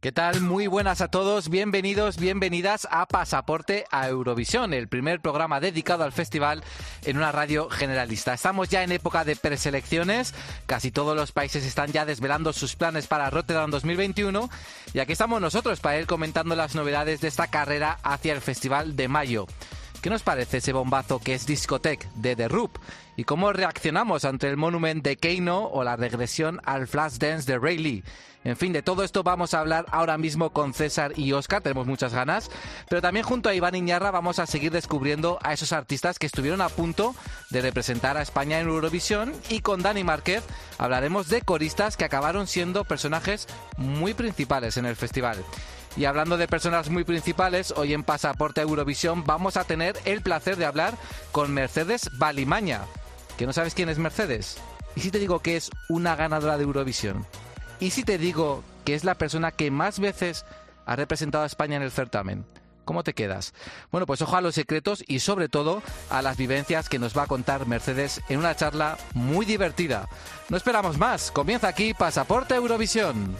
¿Qué tal? Muy buenas a todos, bienvenidos, bienvenidas a Pasaporte a Eurovisión, el primer programa dedicado al festival en una radio generalista. Estamos ya en época de preselecciones, casi todos los países están ya desvelando sus planes para Rotterdam 2021 y aquí estamos nosotros para ir comentando las novedades de esta carrera hacia el festival de mayo. ¿Qué nos parece ese bombazo que es Discotech de The Roop? ¿Y cómo reaccionamos ante el Monument de Keino o la regresión al Flash Dance de Rayleigh? En fin, de todo esto vamos a hablar ahora mismo con César y Oscar, tenemos muchas ganas, pero también junto a Iván Iñarra vamos a seguir descubriendo a esos artistas que estuvieron a punto de representar a España en Eurovisión y con Dani Márquez hablaremos de coristas que acabaron siendo personajes muy principales en el festival. Y hablando de personas muy principales, hoy en Pasaporte Eurovisión vamos a tener el placer de hablar con Mercedes Balimaña. ¿Que no sabes quién es Mercedes? ¿Y si te digo que es una ganadora de Eurovisión? ¿Y si te digo que es la persona que más veces ha representado a España en el certamen? ¿Cómo te quedas? Bueno, pues ojo a los secretos y sobre todo a las vivencias que nos va a contar Mercedes en una charla muy divertida. No esperamos más, comienza aquí Pasaporte Eurovisión.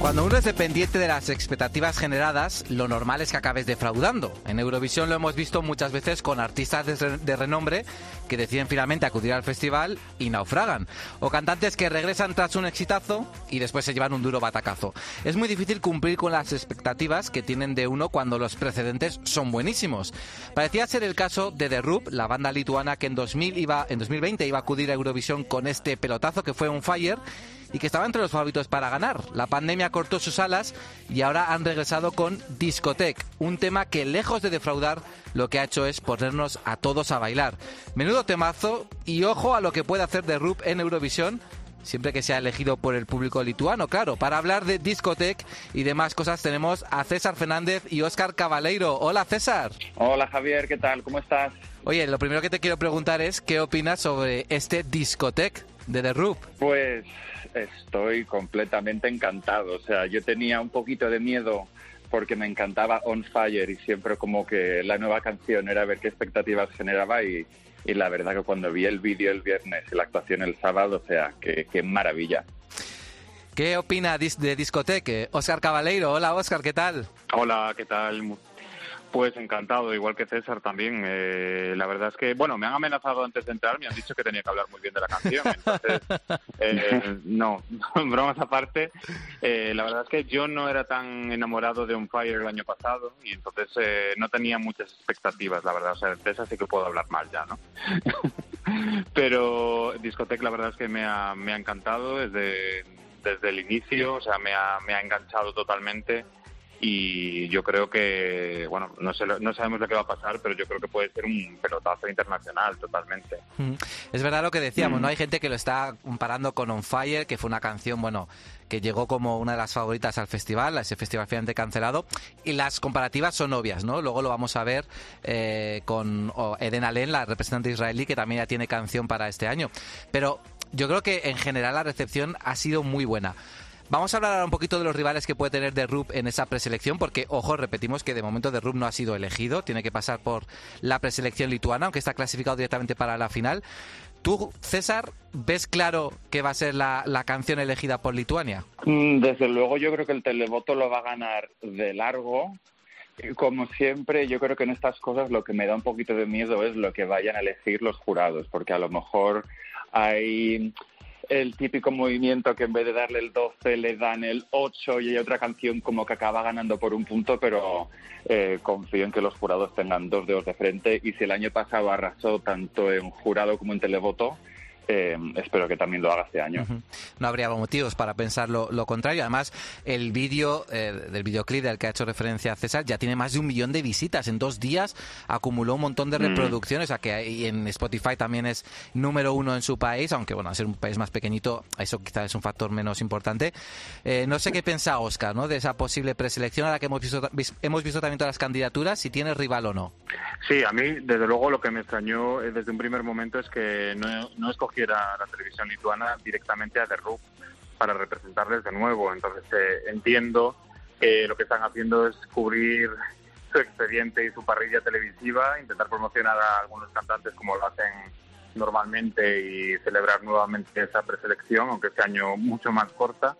Cuando uno es dependiente de las expectativas generadas, lo normal es que acabes defraudando. En Eurovisión lo hemos visto muchas veces con artistas de, renombre que deciden finalmente acudir al festival y naufragan. O cantantes que regresan tras un exitazo y después se llevan un duro batacazo. Es muy difícil cumplir con las expectativas que tienen de uno cuando los precedentes son buenísimos. Parecía ser el caso de The Roop, la banda lituana que en, 2000 iba, en 2020 iba a acudir a Eurovisión con este pelotazo que fue un fire y que estaba entre los favoritos para ganar. La pandemia cortó sus alas y ahora han regresado con Discotech, un tema que lejos de defraudar lo que ha hecho es ponernos a todos a bailar. Menudo temazo y ojo a lo que puede hacer The Roop en Eurovisión siempre que sea elegido por el público lituano, claro. Para hablar de Discotech y demás cosas tenemos a César Fernández y Óscar Cabaleiro. Hola César. Hola Javier, ¿qué tal? ¿Cómo estás? Oye, lo primero que te quiero preguntar es qué opinas sobre este Discotech de The Roop. Pues estoy completamente encantado. O sea, yo tenía un poquito de miedo porque me encantaba On Fire y siempre como que la nueva canción era ver qué expectativas generaba y, la verdad que cuando vi el vídeo el viernes y la actuación el sábado, o sea, qué, qué maravilla. ¿Qué opina de discoteque? Oscar Cabaleiro, hola Oscar, ¿qué tal? Hola, ¿qué tal? Pues encantado, igual que César también. Eh, la verdad es que, bueno, me han amenazado antes de entrar, me han dicho que tenía que hablar muy bien de la canción. Entonces, eh, no, bromas aparte. Eh, la verdad es que yo no era tan enamorado de On Fire el año pasado y entonces no tenía muchas expectativas, la verdad. O sea, de esas sí que puedo hablar mal ya, ¿no? Pero Discotec, la verdad es que me ha, me ha encantado desde, desde el inicio, o sea, me ha, me ha enganchado totalmente y yo creo que, bueno, no, sé, no sabemos lo que va a pasar, pero yo creo que puede ser un pelotazo internacional totalmente. Es verdad lo que decíamos, ¿no? Hay gente que lo está comparando con On Fire, que fue una canción, bueno, que llegó como una de las favoritas al festival, a ese festival finalmente cancelado, y las comparativas son obvias, ¿no? Luego lo vamos a ver eh, con Eden Allen, la representante israelí, que también ya tiene canción para este año. Pero yo creo que en general la recepción ha sido muy buena. Vamos a hablar ahora un poquito de los rivales que puede tener de Rub en esa preselección, porque, ojo, repetimos que de momento de Rub no ha sido elegido, tiene que pasar por la preselección lituana, aunque está clasificado directamente para la final. ¿Tú, César, ves claro que va a ser la, canción elegida por Lituania? Mm, desde luego yo creo que el televoto lo va a ganar de largo. Como siempre, yo creo que en estas cosas lo que me da un poquito de miedo es lo que vayan a elegir los jurados, porque a lo mejor hay el típico movimiento que en vez de darle el 12 le dan el 8 y hay otra canción como que acaba ganando por un punto, pero eh, confío en que los jurados tengan dos dedos de frente. Y si el año pasado arrasó tanto en jurado como en televoto, eh, espero que también lo haga este año. No habría motivos para pensar lo, contrario. Además, el vídeo eh, del videoclip del que ha hecho referencia César ya tiene más de un millón de visitas. En dos días acumuló un montón de mm. reproducciones, a que en Spotify también es número uno en su país, aunque bueno, al ser un país más pequeñito, eso quizás es un factor menos importante. Eh, no sé qué piensa Oscar ¿no? de esa posible preselección a la que hemos visto, hemos visto también todas las candidaturas, si tiene rival o no. Sí, a mí, desde luego, lo que me extrañó desde un primer momento es que no, no escogí la televisión lituana directamente a The Roop para representarles de nuevo. Entonces eh, entiendo que lo que están haciendo es cubrir su expediente y su parrilla televisiva, intentar promocionar a algunos cantantes como lo hacen normalmente y celebrar nuevamente esa preselección, aunque este año mucho más corta.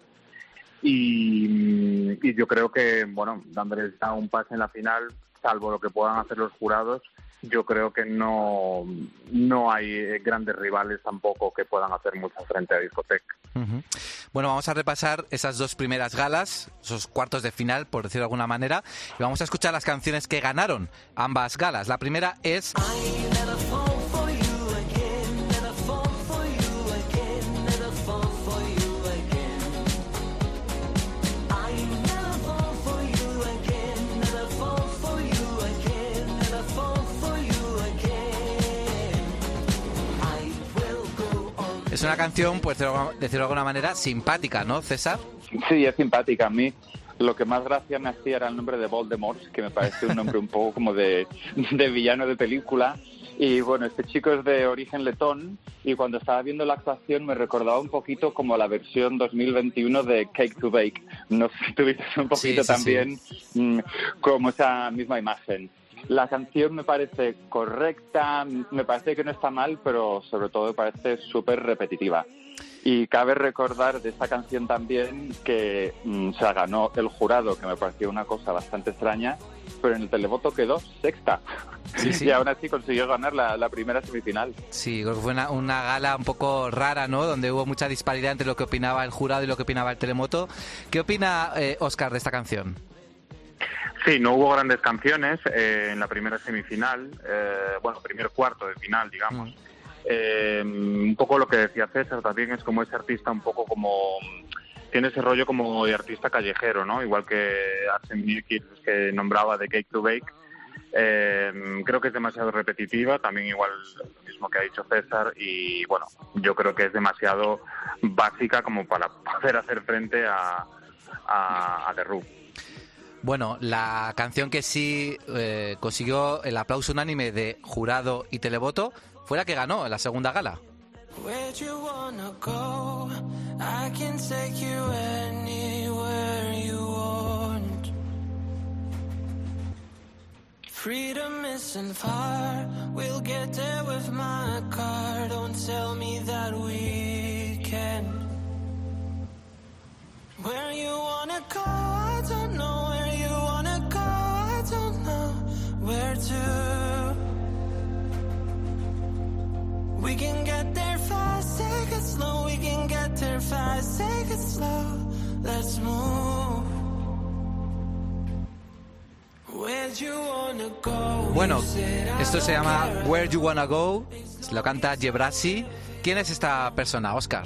Y, y yo creo que, bueno, dándoles un pase en la final, salvo lo que puedan hacer los jurados, yo creo que no, no hay grandes rivales tampoco que puedan hacer mucho frente a Discoteca. Bueno, vamos a repasar esas dos primeras galas, esos cuartos de final, por decirlo de alguna manera, y vamos a escuchar las canciones que ganaron ambas galas. La primera es... Es una canción, pues decirlo de alguna manera, simpática, ¿no, César? Sí, es simpática. A mí lo que más gracia me hacía era el nombre de Voldemort, que me parece un nombre un poco como de, villano de película. Y bueno, este chico es de origen letón y cuando estaba viendo la actuación me recordaba un poquito como la versión 2021 de Cake to Bake. No sé si tuviste un poquito también mm, como esa misma imagen. La canción me parece correcta, me parece que no está mal, pero sobre todo me parece súper repetitiva. Y cabe recordar de esta canción también que mm, se ganó el jurado, que me pareció una cosa bastante extraña, pero en el televoto quedó sexta. y aún así consiguió ganar la, primera semifinal. Sí, creo que fue una, gala un poco rara, ¿no? Donde hubo mucha disparidad entre lo que opinaba el jurado y lo que opinaba el telemoto. ¿Qué opina eh, Oscar de esta canción? Sí, no hubo grandes canciones eh, en la primera semifinal, eh, bueno, primer cuarto de final, digamos. Eh, un poco lo que decía César también es como ese artista un poco como tiene ese rollo como de artista callejero, ¿no? Igual que Arsene Milkis que nombraba de Cake to Bake. creo que es demasiado repetitiva, también igual lo mismo que ha dicho César y bueno, yo creo que es demasiado básica como para poder hacer frente a, a, The Roof. Bueno, la canción que sí eh, consiguió el aplauso unánime de jurado y televoto fue la que ganó en la segunda gala. Freedom isn't far, we'll get there with my car. Don't tell me that we can. Where you wanna go, let's move. Bueno, esto se llama Where You Wanna Go, lo canta Jebrasi. ¿Quién es esta persona, Oscar?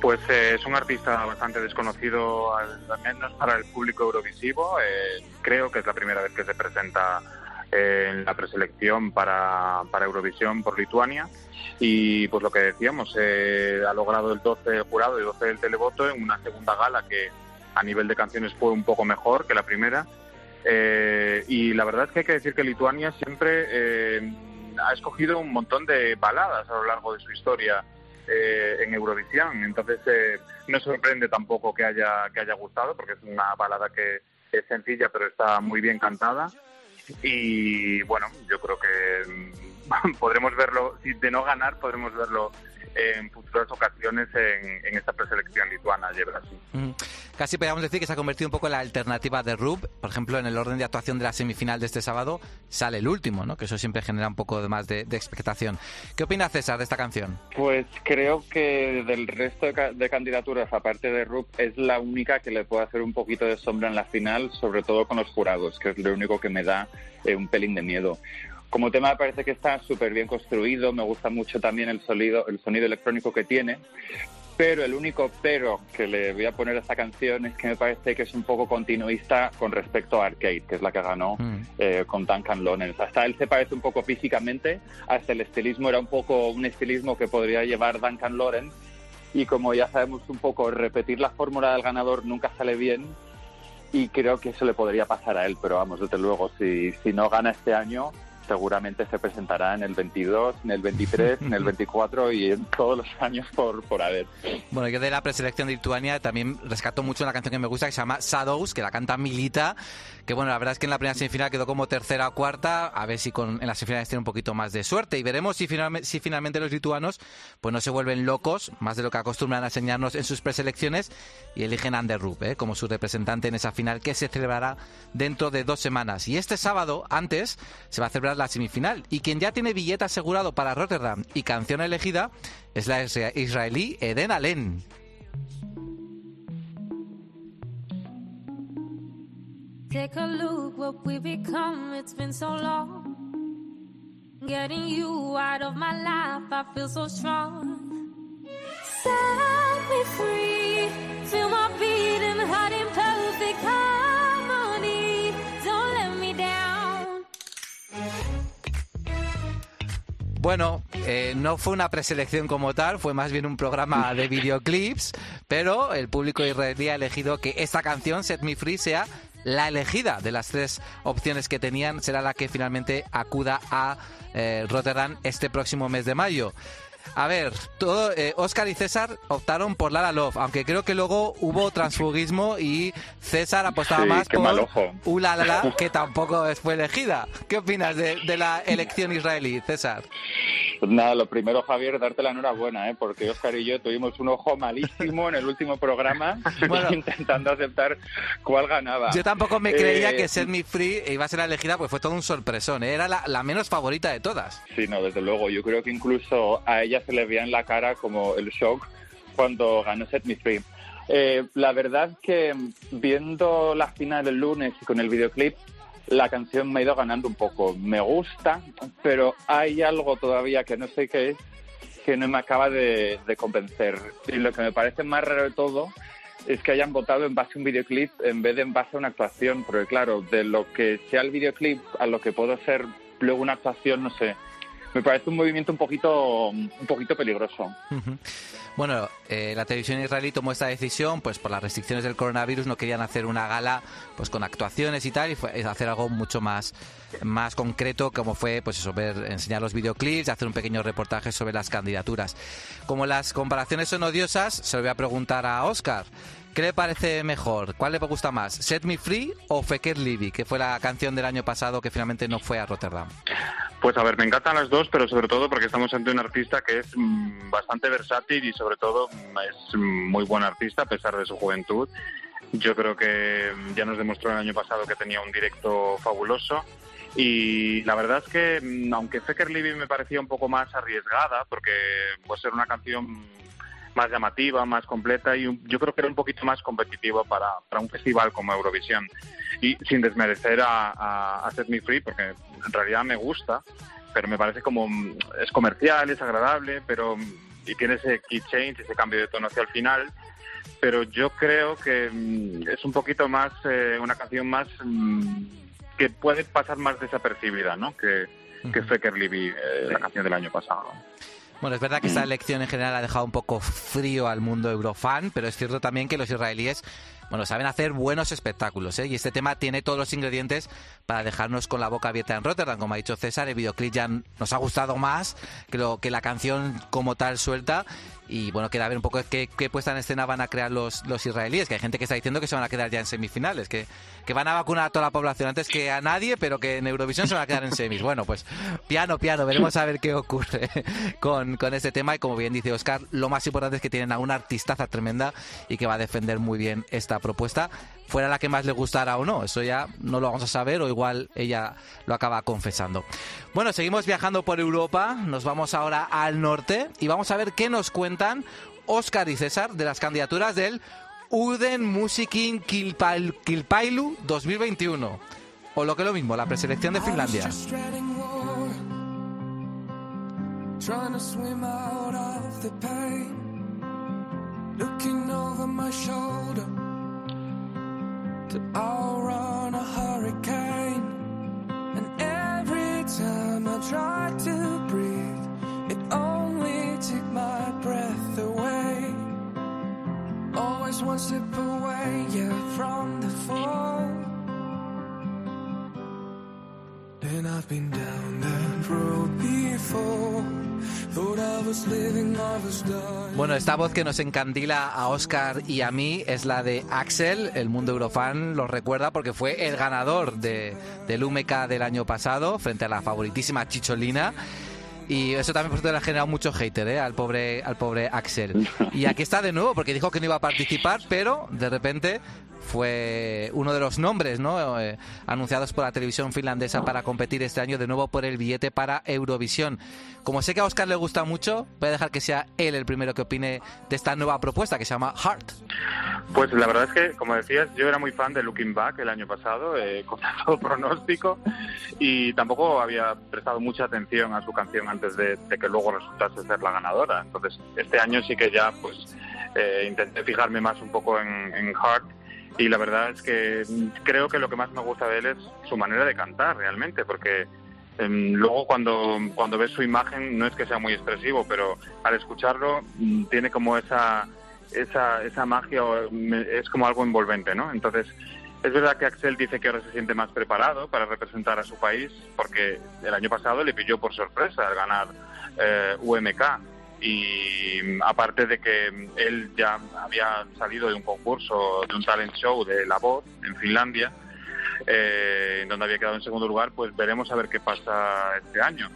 Pues eh, es un artista bastante desconocido, al, menos para el público eurovisivo. Eh, creo que es la primera vez que se presenta en la preselección para, para Eurovisión por Lituania. Y pues lo que decíamos, ha logrado el 12 del jurado y el 12 del televoto en una segunda gala que a nivel de canciones fue un poco mejor que la primera. y la verdad es que hay que decir que Lituania siempre ha escogido un montón de baladas a lo largo de su historia eh, en Eurovisión. Entonces eh, no sorprende tampoco que haya que haya gustado porque es una balada que es sencilla pero está muy bien cantada y bueno yo creo que podremos verlo si de no ganar podremos verlo en futuras ocasiones en, en esta preselección lituana de Brasil. Casi podríamos decir que se ha convertido un poco en la alternativa de Rub. Por ejemplo, en el orden de actuación de la semifinal de este sábado sale el último, ¿no? que eso siempre genera un poco más de, expectación. ¿Qué opina César de esta canción? Pues creo que del resto de, candidaturas, aparte de Rub, es la única que le puede hacer un poquito de sombra en la final, sobre todo con los jurados, que es lo único que me da eh, un pelín de miedo. Como tema me parece que está súper bien construido, me gusta mucho también el sonido, el sonido electrónico que tiene, pero el único pero que le voy a poner a esta canción es que me parece que es un poco continuista con respecto a Arcade, que es la que ganó mm. eh, con Duncan Lawrence. Hasta él se parece un poco físicamente, hasta el estilismo era un poco un estilismo que podría llevar Duncan Lawrence, y como ya sabemos un poco, repetir la fórmula del ganador nunca sale bien, y creo que eso le podría pasar a él, pero vamos, desde luego, si, si no gana este año, seguramente se presentará en el 22, en el 23, en el 24 y en todos los años por, por haber. Bueno, yo de la preselección de Lituania también rescato mucho una canción que me gusta que se llama Shadows, que la canta Milita, que bueno, la verdad es que en la primera semifinal quedó como tercera o cuarta, a ver si con, en las semifinales tiene un poquito más de suerte y veremos si, finalmente, si finalmente los lituanos pues no se vuelven locos, más de lo que acostumbran a enseñarnos en sus preselecciones y eligen a Ander ¿eh? como su representante en esa final que se celebrará dentro de dos semanas. Y este sábado, antes, se va a celebrar la semifinal. Y quien ya tiene billete asegurado para Rotterdam y canción elegida es la israelí Eden Allen. Take a look what we become. It's been so long. Getting you out of my life, I feel so strong. Set me free. Feel my beating heart in perfect harmony. Bueno, eh, no fue una preselección como tal, fue más bien un programa de videoclips, pero el público israelí ha elegido que esta canción, Set Me Free, sea la elegida de las tres opciones que tenían, será la que finalmente acuda a eh, Rotterdam este próximo mes de mayo. A ver, todo, eh, Oscar y César optaron por Lara Love, aunque creo que luego hubo transfugismo y César apostaba más por Ulala, que tampoco fue elegida. ¿Qué opinas de, la elección israelí, César? Pues nada, lo primero, Javier, darte la enhorabuena, ¿eh? porque Oscar y yo tuvimos un ojo malísimo en el último programa intentando aceptar cuál ganaba. Yo tampoco me creía eh, que Set Me Free iba a ser elegida, pues fue todo un sorpresón, ¿eh? era la, la menos favorita de todas. Sí, no, desde luego. Yo creo que incluso a ella se le veía en la cara como el shock cuando ganó Set Me Free. Eh, la verdad que viendo la final del lunes y con el videoclip, la canción me ha ido ganando un poco. Me gusta, pero hay algo todavía que no sé qué es, que no me acaba de, convencer. Y lo que me parece más raro de todo es que hayan votado en base a un videoclip en vez de en base a una actuación, porque claro, de lo que sea el videoclip a lo que puedo ser luego una actuación, no sé, me parece un movimiento un poquito, un poquito peligroso. Bueno, eh, la televisión israelí tomó esta decisión, pues por las restricciones del coronavirus no querían hacer una gala, pues con actuaciones y tal, y fue hacer algo mucho más, más concreto, como fue, pues eso, ver, enseñar los videoclips, hacer un pequeño reportaje sobre las candidaturas. Como las comparaciones son odiosas, se lo voy a preguntar a Oscar. ¿Qué le parece mejor? ¿Cuál le gusta más? ¿Set Me Free o Feker Libby, que fue la canción del año pasado que finalmente no fue a Rotterdam? Pues a ver, me encantan las dos, pero sobre todo porque estamos ante un artista que es mm, bastante versátil y sobre todo mm, es muy buen artista a pesar de su juventud. Yo creo que mm, ya nos demostró el año pasado que tenía un directo fabuloso. Y la verdad es que, aunque Feker Libby me parecía un poco más arriesgada, porque puede ser una canción más llamativa, más completa y yo creo que era un poquito más competitivo para, para un festival como Eurovisión. Y sin desmerecer a, a, Set Me Free, porque en realidad me gusta, pero me parece como es comercial, es agradable, pero y tiene ese key change, ese cambio de tono hacia el final, pero yo creo que mm, es un poquito más, eh, una canción más mm, que puede pasar más desapercibida, ¿no? Que, que Fecker Libby, eh, la canción del año pasado. Bueno, es verdad que esta elección en general ha dejado un poco frío al mundo eurofan, pero es cierto también que los israelíes bueno, saben hacer buenos espectáculos, ¿eh? Y este tema tiene todos los ingredientes para dejarnos con la boca abierta en Rotterdam. Como ha dicho César, el videoclip ya nos ha gustado más que, lo, que la canción como tal suelta. Y bueno, queda ver un poco qué, qué, puesta en escena van a crear los, los israelíes, que hay gente que está diciendo que se van a quedar ya en semifinales, que, que van a vacunar a toda la población antes que a nadie, pero que en Eurovisión se van a quedar en semis. Bueno, pues piano, piano, veremos a ver qué ocurre con, con este tema. Y como bien dice Oscar, lo más importante es que tienen a una artistaza tremenda y que va a defender muy bien esta propuesta, fuera la que más le gustara o no. Eso ya no lo vamos a saber o igual ella lo acaba confesando. Bueno, seguimos viajando por Europa, nos vamos ahora al norte y vamos a ver qué nos cuentan Oscar y César de las candidaturas del Uden Musikin Kilpailu 2021. O lo que es lo mismo, la preselección de Finlandia. Looking over my shoulder to outrun a hurricane. And every time I try to breathe, it only took my breath away. Always one step away, yeah, from the fall. And I've been down that road before. Bueno, esta voz que nos encandila a Oscar y a mí es la de Axel. El mundo eurofan lo recuerda porque fue el ganador de, del UMK del año pasado frente a la favoritísima Chicholina. Y eso también por cierto le ha generado mucho hater ¿eh? al pobre al pobre Axel. Y aquí está de nuevo porque dijo que no iba a participar, pero de repente fue uno de los nombres ¿no? Eh, anunciados por la televisión finlandesa para competir este año de nuevo por el billete para Eurovisión. Como sé que a Oscar le gusta mucho, voy a dejar que sea él el primero que opine de esta nueva propuesta que se llama Heart. Pues la verdad es que, como decías, yo era muy fan de Looking Back el año pasado, eh, con pronóstico, y tampoco había prestado mucha atención a su canción antes de, que luego resultase ser la ganadora. Entonces, este año sí que ya pues eh, intenté fijarme más un poco en, en Heart y la verdad es que creo que lo que más me gusta de él es su manera de cantar realmente, porque em, luego cuando, cuando ves su imagen no es que sea muy expresivo, pero al escucharlo mm, tiene como esa, esa, esa magia, es como algo envolvente, ¿no? Entonces, es verdad que Axel dice que ahora se siente más preparado para representar a su país, porque el año pasado le pilló por sorpresa al ganar eh, UMK y aparte de que él ya había salido de un concurso, de un talent show de La Voz en Finlandia, eh, donde había quedado en segundo lugar, pues veremos a ver qué pasa este año.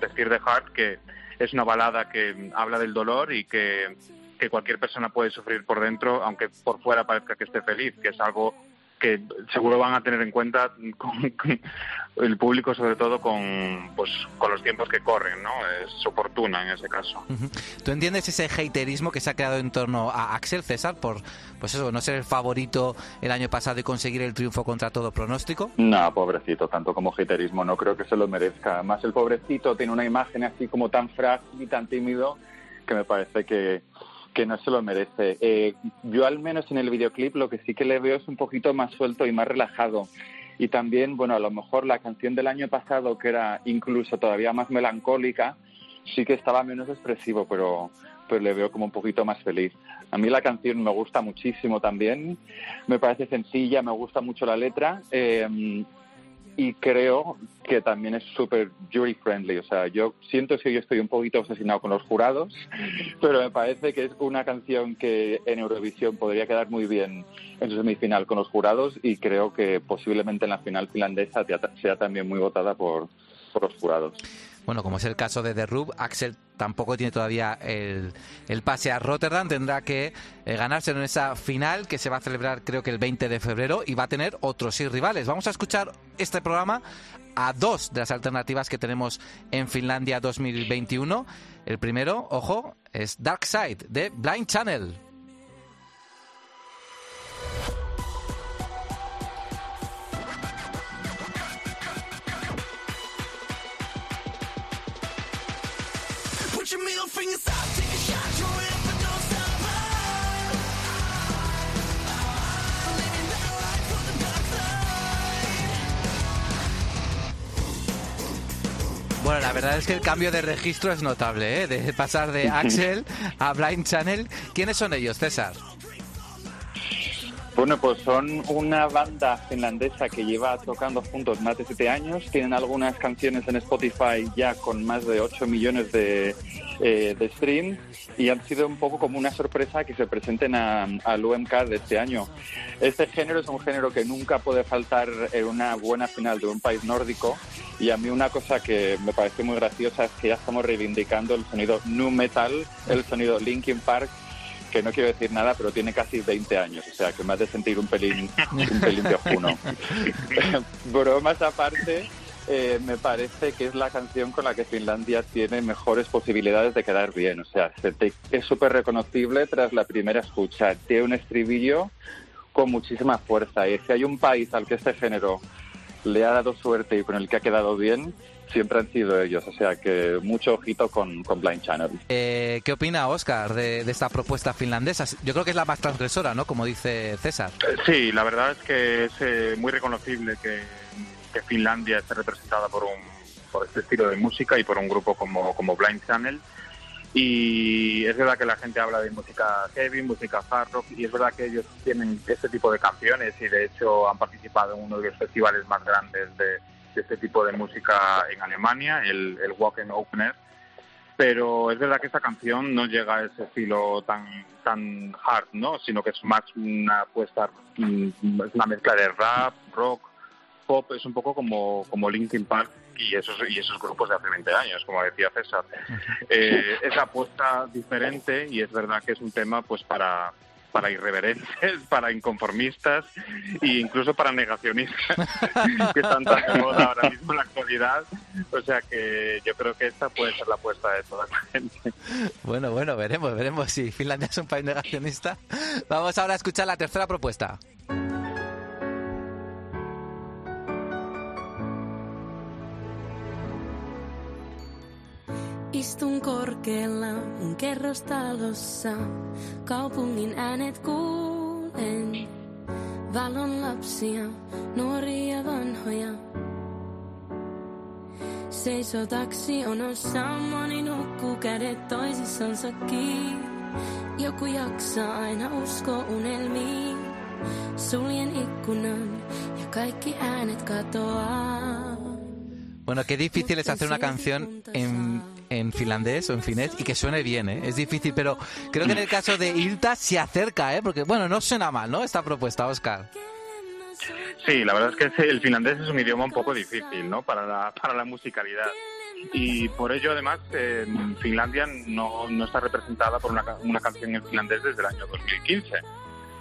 Decir de Heart que es una balada que habla del dolor y que, que cualquier persona puede sufrir por dentro, aunque por fuera parezca que esté feliz, que es algo que seguro van a tener en cuenta el público sobre todo con pues con los tiempos que corren no es oportuna en ese caso. Tú entiendes ese haterismo que se ha creado en torno a Axel César por pues eso no ser el favorito el año pasado y conseguir el triunfo contra todo pronóstico no pobrecito tanto como haterismo no creo que se lo merezca. Más el pobrecito tiene una imagen así como tan frágil y tan tímido que me parece que que no se lo merece. Eh, yo al menos en el videoclip lo que sí que le veo es un poquito más suelto y más relajado. Y también, bueno, a lo mejor la canción del año pasado, que era incluso todavía más melancólica, sí que estaba menos expresivo, pero, pero le veo como un poquito más feliz. A mí la canción me gusta muchísimo también, me parece sencilla, me gusta mucho la letra. Eh, y creo que también es súper jury friendly. O sea, yo siento que yo estoy un poquito obsesionado con los jurados, pero me parece que es una canción que en Eurovisión podría quedar muy bien en su semifinal con los jurados y creo que posiblemente en la final finlandesa sea también muy votada por, por los jurados. Bueno, como es el caso de The Rub, Axel tampoco tiene todavía el, pase a Rotterdam. Tendrá que eh, ganarse en esa final que se va a celebrar creo que el 20 de febrero y va a tener otros seis rivales. Vamos a escuchar este programa a dos de las alternativas que tenemos en Finlandia 2021. El primero, ojo, es Dark Side de Blind Channel. Bueno, la verdad es que el cambio de registro es notable, ¿eh? de pasar de Axel a Blind Channel. ¿Quiénes son ellos, César? Bueno, pues son una banda finlandesa que lleva tocando juntos más de siete años. Tienen algunas canciones en Spotify ya con más de 8 millones de, eh, de streams y han sido un poco como una sorpresa que se presenten al UMK de este año. Este género es un género que nunca puede faltar en una buena final de un país nórdico y a mí una cosa que me parece muy graciosa es que ya estamos reivindicando el sonido nu metal, el sonido Linkin Park que no quiero decir nada, pero tiene casi 20 años, o sea que me hace sentir un pelín, un pelín de ojuno. Bromas aparte, eh, me parece que es la canción con la que Finlandia tiene mejores posibilidades de quedar bien. O sea, es súper reconocible tras la primera escucha. Tiene un estribillo con muchísima fuerza. Y si hay un país al que este género le ha dado suerte y con el que ha quedado bien, siempre han sido ellos. O sea que mucho ojito con, con Blind Channel. Eh, ¿Qué opina Oscar de, esta propuesta finlandesa? Yo creo que es la más transgresora, ¿no? Como dice César. Eh, sí, la verdad es que es eh, muy reconocible que, que, Finlandia esté representada por, un, por este estilo de música y por un grupo como, como Blind Channel. Y es verdad que la gente habla de música heavy, música hard rock, y es verdad que ellos tienen este tipo de canciones y de hecho han participado en uno de los festivales más grandes de, este tipo de música en Alemania, el, el Wacken Opener. Pero es verdad que esta canción no llega a ese estilo tan tan hard, ¿no? Sino que es más una apuesta, mm, es una mezcla de rap, rock, pop, es un poco como, como Linkin Park y esos, y esos grupos de hace 20 años, como decía César. Eh, es apuesta diferente y es verdad que es un tema pues para, para irreverentes, para inconformistas e incluso para negacionistas que están tan de moda ahora mismo en la actualidad. O sea que yo creo que esta puede ser la apuesta de toda la gente. Bueno, bueno, veremos, veremos si Finlandia es un país negacionista. Vamos ahora a escuchar la tercera propuesta. Istun korkealla mun kerrostalossa, kaupungin äänet kuulen. Valon lapsia, nuoria vanhoja. Seiso taksi onossa, moni nukkuu kädet toisissansa kiinni. Joku jaksaa aina usko unelmiin. Suljen ikkunan ja kaikki äänet katoaa. Bueno, qué difícil es hacer una canción en, en finlandés o en finés y que suene bien, ¿eh? Es difícil, pero creo que en el caso de Ilta se acerca, ¿eh? Porque, bueno, no suena mal, ¿no? Esta propuesta, Oscar. Sí, la verdad es que el finlandés es un idioma un poco difícil, ¿no? Para la, para la musicalidad. Y por ello, además, Finlandia no, no está representada por una, una canción en finlandés desde el año 2015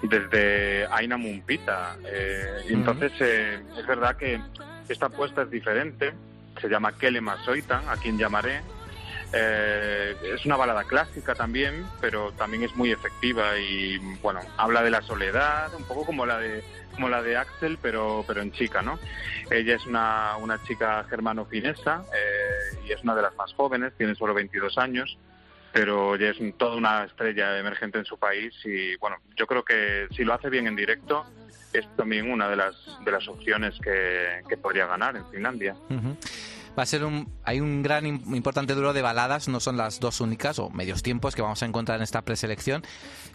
desde Aina Mumpita. Eh, y entonces eh, es verdad que esta apuesta es diferente se llama Kelema Soitan, a quien llamaré. Eh, es una balada clásica también, pero también es muy efectiva y bueno, habla de la soledad, un poco como la de como la de Axel, pero pero en chica, ¿no? Ella es una, una chica germano-finesa eh, y es una de las más jóvenes, tiene solo 22 años, pero ella es toda una estrella emergente en su país y bueno, yo creo que si lo hace bien en directo es también una de las de las opciones que, que podría ganar en Finlandia. Va a ser un hay un gran importante duro de baladas, no son las dos únicas o medios tiempos que vamos a encontrar en esta preselección.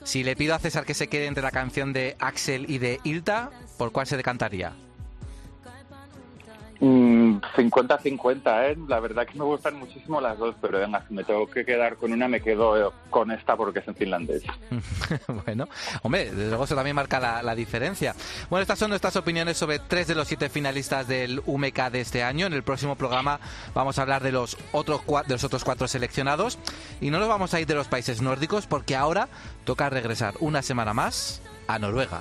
Si le pido a César que se quede entre la canción de Axel y de Ilta, ¿por cuál se decantaría? 50-50, ¿eh? La verdad que me gustan muchísimo las dos, pero venga, si me tengo que quedar con una, me quedo con esta porque es en finlandés. bueno, hombre, desde luego eso también marca la, diferencia. Bueno, estas son nuestras opiniones sobre tres de los siete finalistas del UMK de este año. En el próximo programa vamos a hablar de los otros, de los otros cuatro seleccionados y no nos vamos a ir de los países nórdicos porque ahora toca regresar una semana más a Noruega.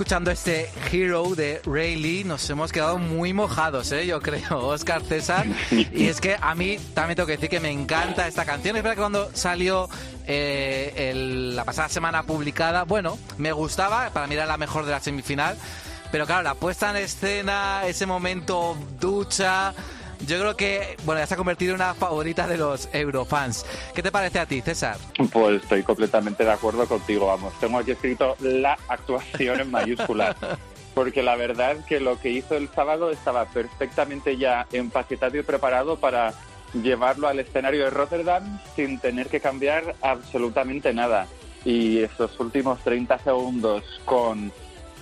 Escuchando este Hero de Ray nos hemos quedado muy mojados, ¿eh? yo creo, Oscar César. Y es que a mí también tengo que decir que me encanta esta canción. Es verdad que cuando salió eh, la pasada semana publicada, bueno, me gustaba, para mí era la mejor de la semifinal. Pero claro, la puesta en escena, ese momento ducha, yo creo que, bueno, ya se ha convertido en una favorita de los Eurofans. ¿Qué te parece a ti, César? Pues estoy completamente de acuerdo contigo, vamos. Tengo aquí escrito la actuación en mayúsculas. Porque la verdad que lo que hizo el sábado estaba perfectamente ya empaquetado y preparado para llevarlo al escenario de Rotterdam sin tener que cambiar absolutamente nada. Y esos últimos 30 segundos con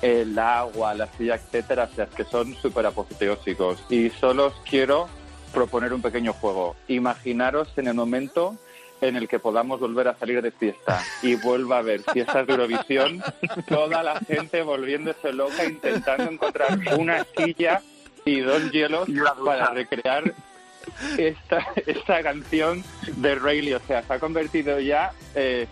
el agua, la silla, etcétera, o sea, que son súper apoteósicos. Y solo os quiero proponer un pequeño juego. Imaginaros en el momento en el que podamos volver a salir de fiesta y vuelva a haber fiestas de Eurovisión, toda la gente volviéndose loca intentando encontrar una silla y dos hielos para recrear esta, esta canción de Rayleigh. O sea, se ha convertido ya eh,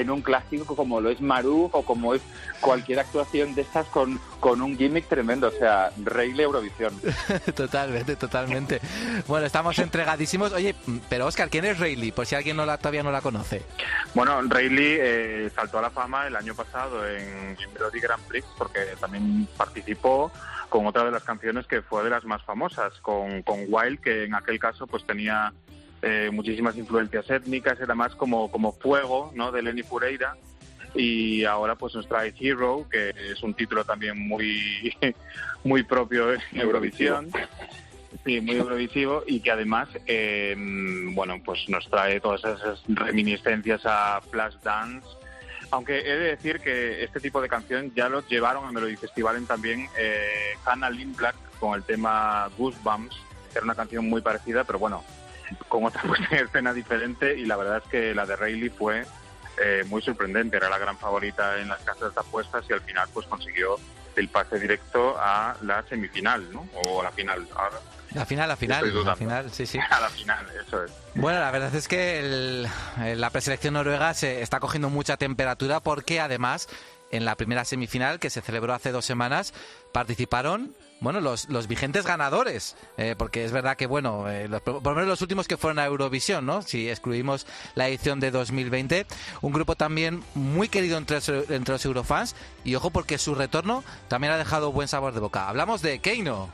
en un clásico como lo es Maru o como es cualquier actuación de estas con, con un gimmick tremendo, o sea, Rayleigh Eurovisión. totalmente, totalmente. Bueno, estamos entregadísimos. Oye, pero Oscar, ¿quién es Rayleigh? Por si alguien no la, todavía no la conoce. Bueno, Rayleigh eh, saltó a la fama el año pasado en, Melody Grand Prix porque también participó con otra de las canciones que fue de las más famosas, con, con Wild, que en aquel caso pues tenía eh, muchísimas influencias étnicas, era más como, como fuego, ¿no? De Lenny Fureira. Y ahora pues nos trae Hero, que es un título también muy, muy propio de Eurovisión. Sí, muy eurovisivo y que además, em, bueno, pues nos trae todas esas reminiscencias a Flashdance. Aunque he de decir que este tipo de canción ya lo llevaron a Melody Festival en también eh, Hannah Lindblad con el tema Goosebumps, que era una canción muy parecida, pero bueno, con otra puesta en escena diferente y la verdad es que la de Rayleigh fue eh, muy sorprendente, era la gran favorita en las casas de apuestas y al final pues consiguió el pase directo a la semifinal, ¿no? O a la final. Ahora, la final, la final, la final, sí, sí. A la final, eso es. Bueno, la verdad es que la preselección noruega se está cogiendo mucha temperatura porque además en la primera semifinal que se celebró hace dos semanas participaron bueno, los, los vigentes ganadores, eh, porque es verdad que, bueno, eh, por lo menos los últimos que fueron a Eurovisión, ¿no? Si excluimos la edición de 2020, un grupo también muy querido entre, entre los eurofans, y ojo porque su retorno también ha dejado buen sabor de boca. Hablamos de Keino.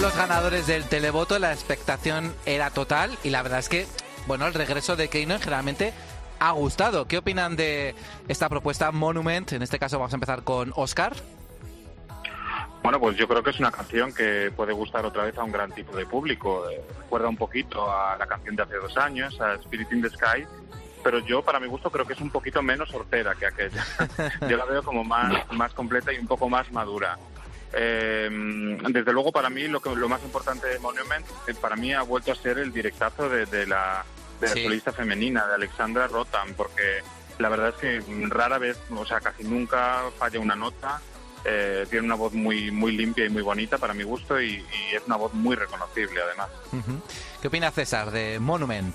Fueron los ganadores del televoto, la expectación era total y la verdad es que, bueno, el regreso de Keino generalmente ha gustado. ¿Qué opinan de esta propuesta Monument? En este caso vamos a empezar con Oscar. Bueno, pues yo creo que es una canción que puede gustar otra vez a un gran tipo de público. Eh, recuerda un poquito a la canción de hace dos años, a Spirit in the Sky, pero yo, para mi gusto, creo que es un poquito menos hortera que aquella. yo la veo como más, más completa y un poco más madura. Eh, desde luego, para mí, lo, que, lo más importante de Monument, eh, para mí ha vuelto a ser el directazo de, la, de solista femenina, de Alexandra Rotan, porque la verdad es que rara vez, o sea, casi nunca falla una nota. Eh, tiene una voz muy muy limpia y muy bonita para mi gusto y, es una voz muy reconocible además. ¿Qué opina César de Monument?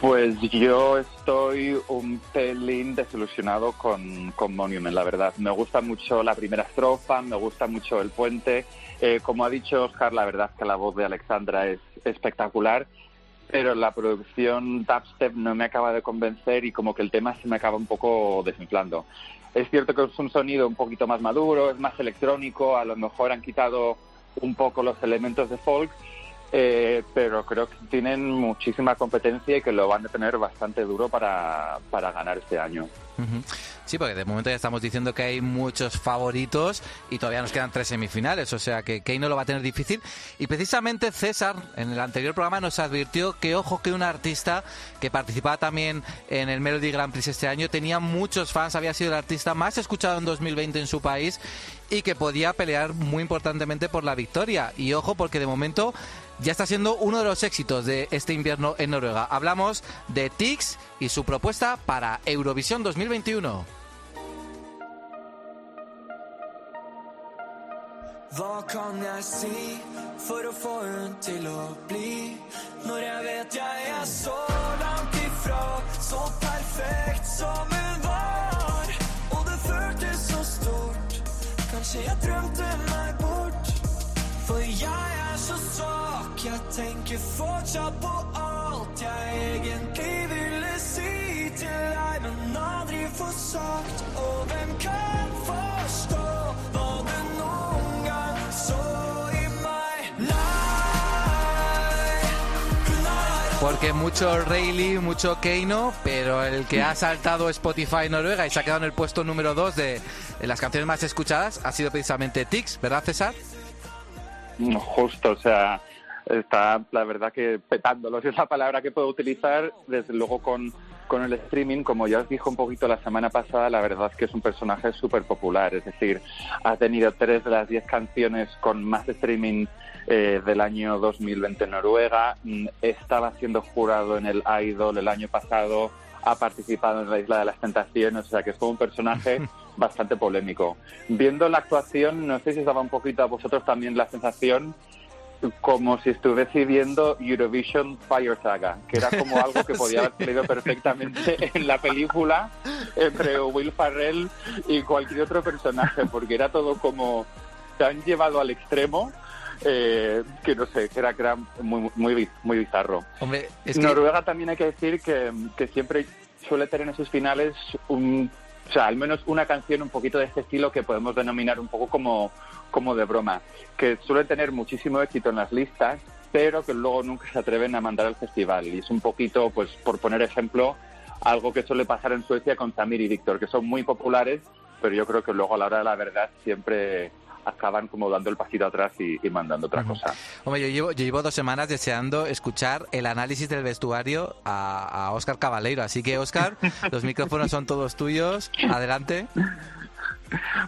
Pues yo estoy un pelín desilusionado con, con, Monument, la verdad. Me gusta mucho la primera estrofa, me gusta mucho el puente. Eh, como ha dicho Oscar, la verdad que la voz de Alexandra es espectacular, pero la producción dubstep no me acaba de convencer y como que el tema se me acaba un poco desinflando. Es cierto que es un sonido un poquito más maduro, es más electrónico, a lo mejor han quitado un poco los elementos de folk, eh, pero creo que tienen muchísima competencia y que lo van a tener bastante duro para, para ganar este año. Sí, porque de momento ya estamos diciendo que hay muchos favoritos y todavía nos quedan tres semifinales, o sea que Kane no lo va a tener difícil. Y precisamente César, en el anterior programa, nos advirtió que, ojo, que un artista que participaba también en el Melody Grand Prix este año tenía muchos fans, había sido el artista más escuchado en 2020 en su país y que podía pelear muy importantemente por la victoria. Y ojo, porque de momento ya está siendo uno de los éxitos de este invierno en Noruega. Hablamos de Tix y su propuesta para Eurovisión 2021. Hva kan jeg si for å få hun til å bli? Når jeg vet jeg er så langt ifra, så perfekt som hun var. Og det føltes så stort, kanskje jeg drømte meg bort. For jeg er Porque mucho Rayleigh, mucho Keino, pero el que ha saltado Spotify Noruega y se ha quedado en el puesto número 2 de, de las canciones más escuchadas ha sido precisamente Tix, ¿verdad César? Justo, o sea, está la verdad que petándolo, si es la palabra que puedo utilizar, desde luego con, con el streaming, como ya os dijo un poquito la semana pasada, la verdad es que es un personaje súper popular, es decir, ha tenido tres de las diez canciones con más streaming eh, del año 2020 en Noruega, Mm, estaba siendo jurado en el Idol el año pasado, ha participado en la Isla de las Tentaciones, o sea que es como un personaje bastante polémico. Viendo la actuación, no sé si os daba un poquito a vosotros también la sensación como si estuviese viendo Eurovision Fire Saga, que era como algo que podía haber salido perfectamente en la película entre Will Farrell y cualquier otro personaje, porque era todo como tan llevado al extremo eh, que no sé, que era, que era muy, muy, muy bizarro. Hombre, es que... Noruega también hay que decir que, que siempre suele tener en sus finales un, o sea, al menos una canción un poquito de este estilo que podemos denominar un poco como, como de broma, que suele tener muchísimo éxito en las listas, pero que luego nunca se atreven a mandar al festival. Y es un poquito, pues, por poner ejemplo, algo que suele pasar en Suecia con Samir y Víctor, que son muy populares, pero yo creo que luego a la hora de la verdad siempre acaban como dando el pasito atrás y, y mandando otra cosa. Hombre, yo llevo, yo llevo dos semanas deseando escuchar el análisis del vestuario a, a Oscar Cabaleiro. Así que, Oscar, los micrófonos son todos tuyos. Adelante.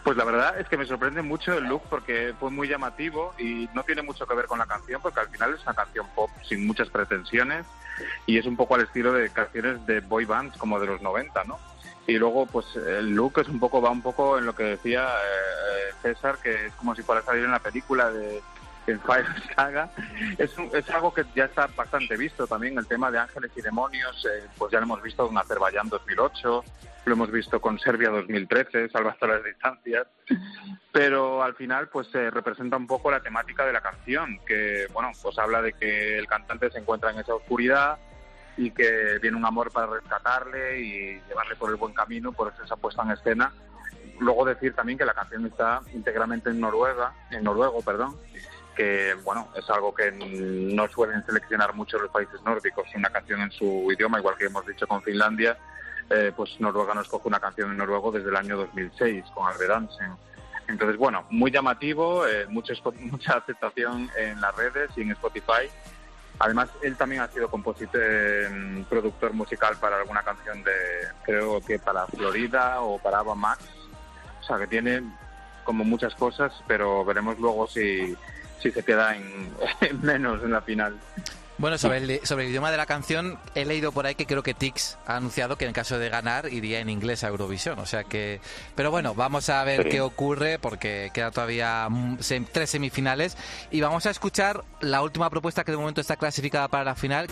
Pues la verdad es que me sorprende mucho el look porque fue muy llamativo y no tiene mucho que ver con la canción porque al final es una canción pop sin muchas pretensiones y es un poco al estilo de canciones de boy bands como de los 90, ¿no? Y luego, pues el look es un poco, va un poco en lo que decía eh, César, que es como si fuera a salir en la película de en Fire Saga. Es, un- es algo que ya está bastante visto también, el tema de ángeles y demonios, eh, pues ya lo hemos visto con Azerbaiyán 2008, lo hemos visto con Serbia 2013, salvando las distancias, pero al final pues se representa un poco la temática de la canción, que bueno, pues habla de que el cantante se encuentra en esa oscuridad, y que viene un amor para rescatarle y llevarle por el buen camino, por eso esa puesta en escena. Luego decir también que la canción está íntegramente en Noruega, en noruego, perdón, que bueno, es algo que no suelen seleccionar mucho los países nórdicos, una canción en su idioma, igual que hemos dicho con Finlandia, eh, pues Noruega nos coge una canción en noruego desde el año 2006 con Alve Dansen. Entonces, bueno, muy llamativo, eh, mucho mucha aceptación en las redes y en Spotify. Además, él también ha sido compositor, eh, productor musical para alguna canción de, creo que para Florida o para Ava Max. O sea, que tiene como muchas cosas, pero veremos luego si, si se queda en menos en la final. Bueno, sobre el, sobre el idioma de la canción, he leído por ahí que creo que Tix ha anunciado que en caso de ganar iría en inglés a Eurovisión. O sea que. Pero bueno, vamos a ver Sí. qué ocurre porque queda todavía mm, tres semifinales. Y vamos a escuchar la última propuesta que de momento está clasificada para la final.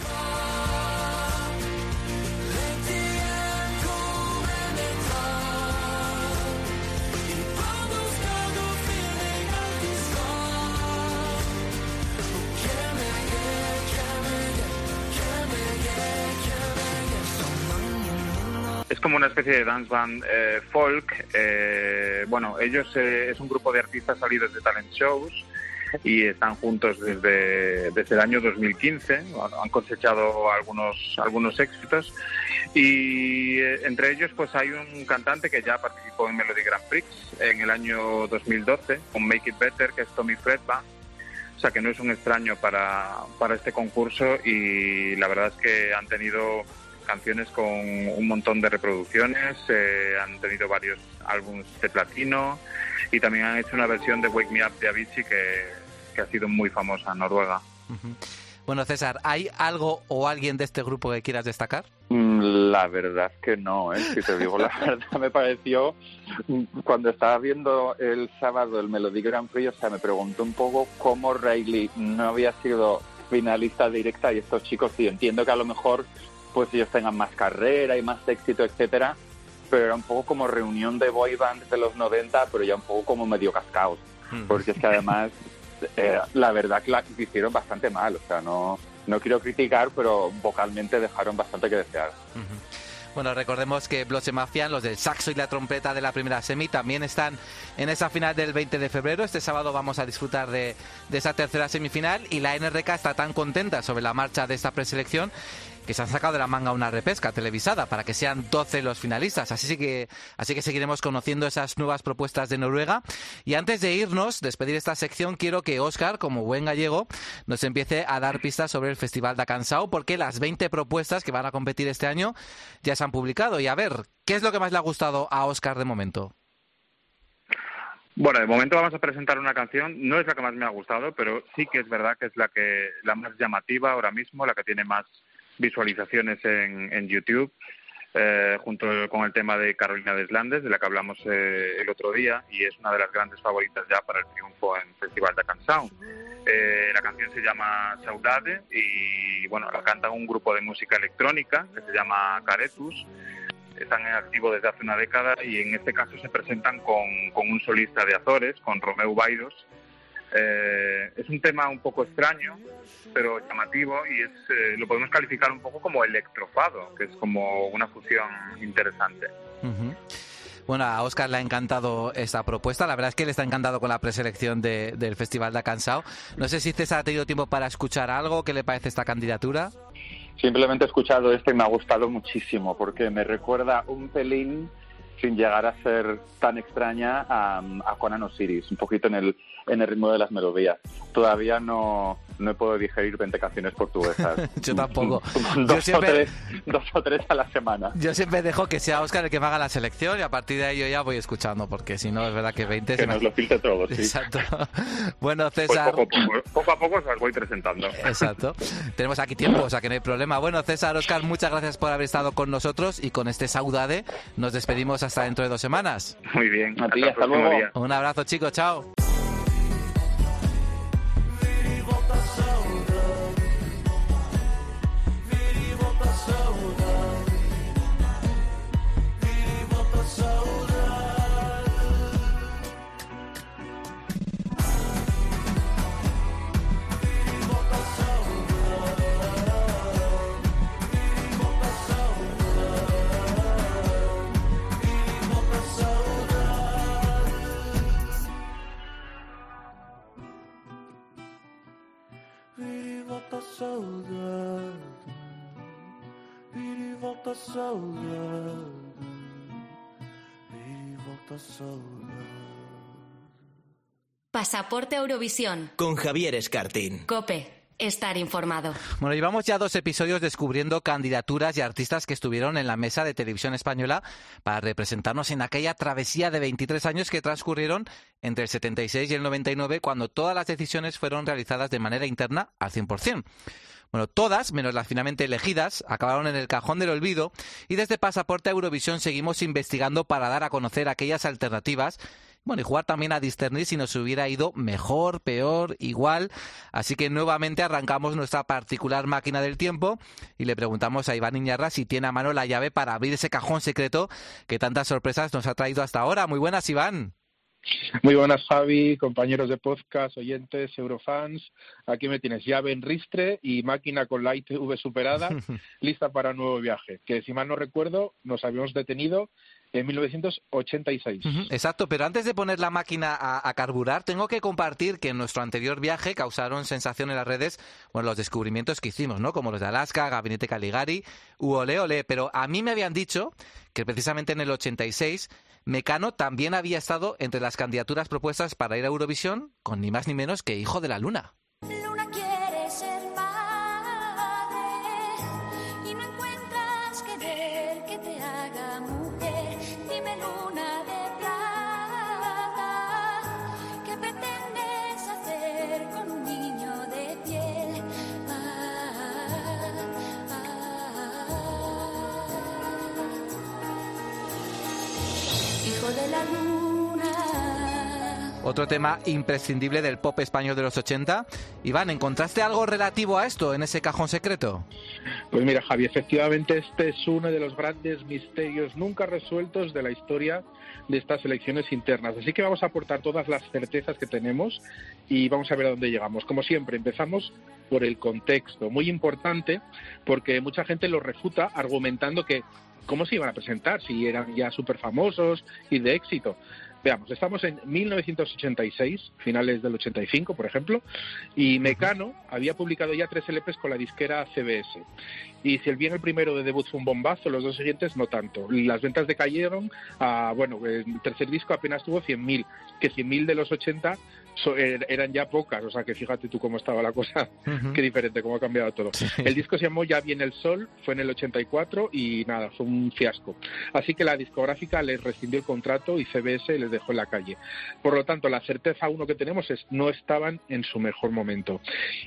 Como una especie de dance band eh, folk. Eh, bueno, ellos eh, es un grupo de artistas salidos de talent shows y están juntos desde, desde el año 2015. Han cosechado algunos, algunos éxitos y eh, entre ellos pues hay un cantante que ya participó en Melody Grand Prix en el año 2012 con Make It Better, que es Tommy Fredba. O sea que no es un extraño para, para este concurso y la verdad es que han tenido canciones con un montón de reproducciones, eh, han tenido varios álbumes de platino y también han hecho una versión de Wake Me Up de Avicii que, que ha sido muy famosa en Noruega. Bueno, César, ¿hay algo o alguien de este grupo que quieras destacar? Mm, La verdad es que no, ¿eh? si te digo la verdad, me pareció, cuando estaba viendo el sábado el Melody Grand Prix, o sea, me preguntó un poco cómo Riley no había sido finalista directa y estos chicos, sí, entiendo que a lo mejor pues ellos tengan más carrera y más éxito, etcétera, pero era un poco como reunión de boy bands de los 90, pero ya un poco como medio cascaos, porque es que además eh, la verdad que la hicieron bastante mal, o sea, no, no quiero criticar, pero vocalmente dejaron bastante que desear. Bueno, recordemos que Bloche Mafian, los del saxo y la trompeta de la primera semi, también están en esa final del 20 de febrero. Este sábado vamos a disfrutar de, de esa tercera semifinal y la NRK está tan contenta sobre la marcha de esta preselección que se han sacado de la manga una repesca televisada para que sean 12 los finalistas. Así que, así que seguiremos conociendo esas nuevas propuestas de Noruega. Y antes de irnos, despedir esta sección, quiero que Oscar, como buen gallego, nos empiece a dar pistas sobre el Festival de Cansao, porque las 20 propuestas que van a competir este año ya se han publicado. Y a ver, ¿qué es lo que más le ha gustado a Oscar de momento? Bueno, de momento vamos a presentar una canción, no es la que más me ha gustado, pero sí que es verdad que es la que la más llamativa ahora mismo, la que tiene más visualizaciones en, YouTube, eh, junto con el tema de Carolina Deslandes, de la que hablamos eh, el otro día, y es una de las grandes favoritas ya para el triunfo en Festival de Canção. Eh, la canción se llama Saudade y bueno, la canta un grupo de música electrónica que se llama Caretus. Están en activo desde hace una década y en este caso se presentan con, con un solista de Azores, con Romeu Bairos, eh, es un tema un poco extraño, pero llamativo y es, eh, lo podemos calificar un poco como electrofado, que es como una fusión interesante. Bueno, a Oscar le ha encantado esta propuesta. La verdad es que él está encantado con la preselección de- del Festival de Cansao. No sé si César ha tenido tiempo para escuchar algo. ¿Qué le parece esta candidatura? Simplemente he escuchado este y me ha gustado muchísimo porque me recuerda un pelín, sin llegar a ser tan extraña, a, a Conan Osiris, un poquito en el, en el ritmo de las melodías. Todavía no, no he podido digerir 20 canciones portuguesas. Yo tampoco. dos, Yo siempre- o tres, dos o tres a la semana. Yo siempre dejo que sea Oscar el que me haga la selección y a partir de ahí yo ya voy escuchando, porque si no es verdad que 20 Que se me nos lo filtre todo, sí. Exacto. Bueno, Pues César. poco, a poco, poco a poco os las voy presentando. Exacto. Tenemos aquí tiempo, o sea que no hay problema. Bueno, César, Oscar, muchas gracias por haber estado con nosotros y con este saudade nos despedimos hasta dentro de dos semanas. Muy bien. A ti, hasta luego. día. Un abrazo, chicos, chao. Volta Pasaporte Eurovisión. Con Javier Escartín. Cope. Estar informado. Bueno, llevamos ya dos episodios descubriendo candidaturas y artistas que estuvieron en la mesa de televisión española para representarnos en aquella travesía de 23 años que transcurrieron entre el 76 y el 99, cuando todas las decisiones fueron realizadas de manera interna al 100%. Bueno, todas, menos las finalmente elegidas, acabaron en el cajón del olvido y desde Pasaporte Eurovisión seguimos investigando para dar a conocer aquellas alternativas bueno, y jugar también a discernir si nos hubiera ido mejor, peor, igual. Así que nuevamente arrancamos nuestra particular máquina del tiempo y le preguntamos a Iván Iñarra si tiene a mano la llave para abrir ese cajón secreto que tantas sorpresas nos ha traído hasta ahora. Muy buenas, Iván. Muy buenas, Javi, compañeros de podcast, oyentes, eurofans. Aquí me tienes llave en ristre y máquina con la ITV superada, lista para un nuevo viaje. Que si mal no recuerdo, nos habíamos detenido en 1986. Exacto, pero antes de poner la máquina a, carburar, tengo que compartir que en nuestro anterior viaje causaron sensación en las redes bueno, los descubrimientos que hicimos, ¿no? Como los de Alaska, Gabinete Caligari, u Ole Ole, pero a mí me habían dicho que precisamente en el 86 Mecano también había estado entre las candidaturas propuestas para ir a Eurovisión con ni más ni menos que Hijo de la Luna. Otro tema imprescindible del pop español de los 80. Iván, ¿encontraste algo relativo a esto en ese cajón secreto? Pues mira, Javi, efectivamente este es uno de los grandes misterios nunca resueltos de la historia de estas elecciones internas. Así que vamos a aportar todas las certezas que tenemos y vamos a ver a dónde llegamos. Como siempre, empezamos por el contexto, muy importante porque mucha gente lo refuta argumentando que cómo se iban a presentar si eran ya súper famosos y de éxito. Veamos, estamos en 1986, finales del 85, por ejemplo, y Mecano había publicado ya tres LPs con la disquera CBS. Y si el bien el primero de debut fue un bombazo, los dos siguientes no tanto. Las ventas decayeron a, bueno, el tercer disco apenas tuvo 100.000, que 100.000 de los 80 Er, eran ya pocas, o sea que fíjate tú cómo estaba la cosa, qué diferente, cómo ha cambiado todo. El disco se llamó Ya viene el sol, fue en el 84 y nada, fue un fiasco. Así que la discográfica les rescindió el contrato y CBS les dejó en la calle. Por lo tanto, la certeza uno que tenemos es no estaban en su mejor momento.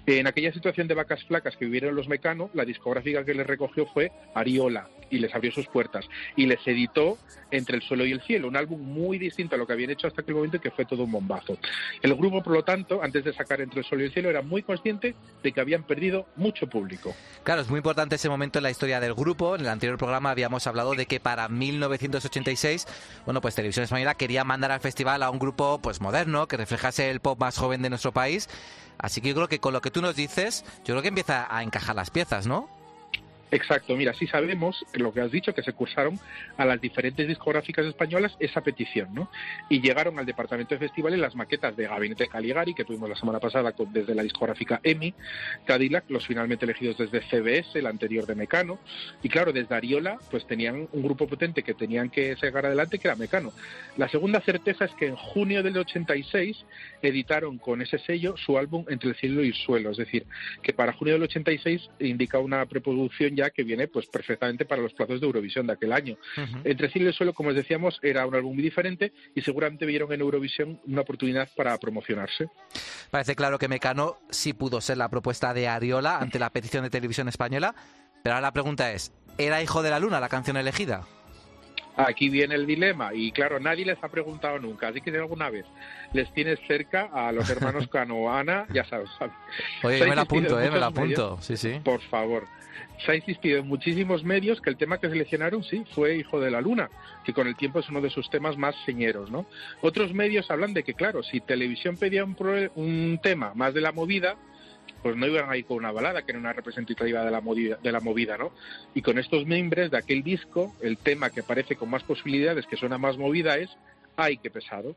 En aquella situación de vacas flacas que vivieron los Mecano, la discográfica que les recogió fue Ariola y les abrió sus puertas y les editó Entre el suelo y el cielo, un álbum muy distinto a lo que habían hecho hasta aquel momento y que fue todo un bombazo. El grupo, por lo tanto, antes de sacar Entre el Sol y el Cielo, era muy consciente de que habían perdido mucho público. Claro, es muy importante ese momento en la historia del grupo. En el anterior programa habíamos hablado de que para 1986, bueno, pues Televisión Española quería mandar al festival a un grupo pues moderno, que reflejase el pop más joven de nuestro país. Así que yo creo que con lo que tú nos dices, yo creo que empieza a encajar las piezas, ¿no? Exacto, mira, sí sabemos lo que has dicho, que se cursaron a las diferentes discográficas españolas esa petición, ¿no? Y llegaron al departamento de festivales las maquetas de Gabinete Caligari, que tuvimos la semana pasada desde la discográfica EMI, Cadillac, los finalmente elegidos desde CBS, el anterior de Mecano, y claro, desde Ariola, pues tenían un grupo potente que tenían que sacar adelante, que era Mecano. La segunda certeza es que en junio del 86 editaron con ese sello su álbum Entre el cielo y el suelo, es decir, que para junio del 86 indica una preproducción ya que viene pues perfectamente para los plazos de Eurovisión de aquel año. Entre Cielo y Suelo, como os decíamos, era un álbum muy diferente y seguramente vieron en Eurovisión una oportunidad para promocionarse. Parece claro que Mecano sí pudo ser la propuesta de Ariola ante la petición de televisión española, pero ahora la pregunta es, ¿era Hijo de la Luna la canción elegida? Aquí viene el dilema y claro, nadie les ha preguntado nunca, así que si alguna vez les tienes cerca a los hermanos Canoana, ya sabes. Oye, me la apunto, eh, me la apunto, sí, sí. Por favor. Se ha insistido en muchísimos medios que el tema que seleccionaron, sí, fue Hijo de la Luna, que con el tiempo es uno de sus temas más señeros, ¿no? Otros medios hablan de que, claro, si televisión pedía un, un tema más de la movida, pues no iban a ir con una balada, que era una representativa de la movida, de la movida ¿no? Y con estos miembros de aquel disco, el tema que parece con más posibilidades, que suena más movida, es. Ay, qué pesado.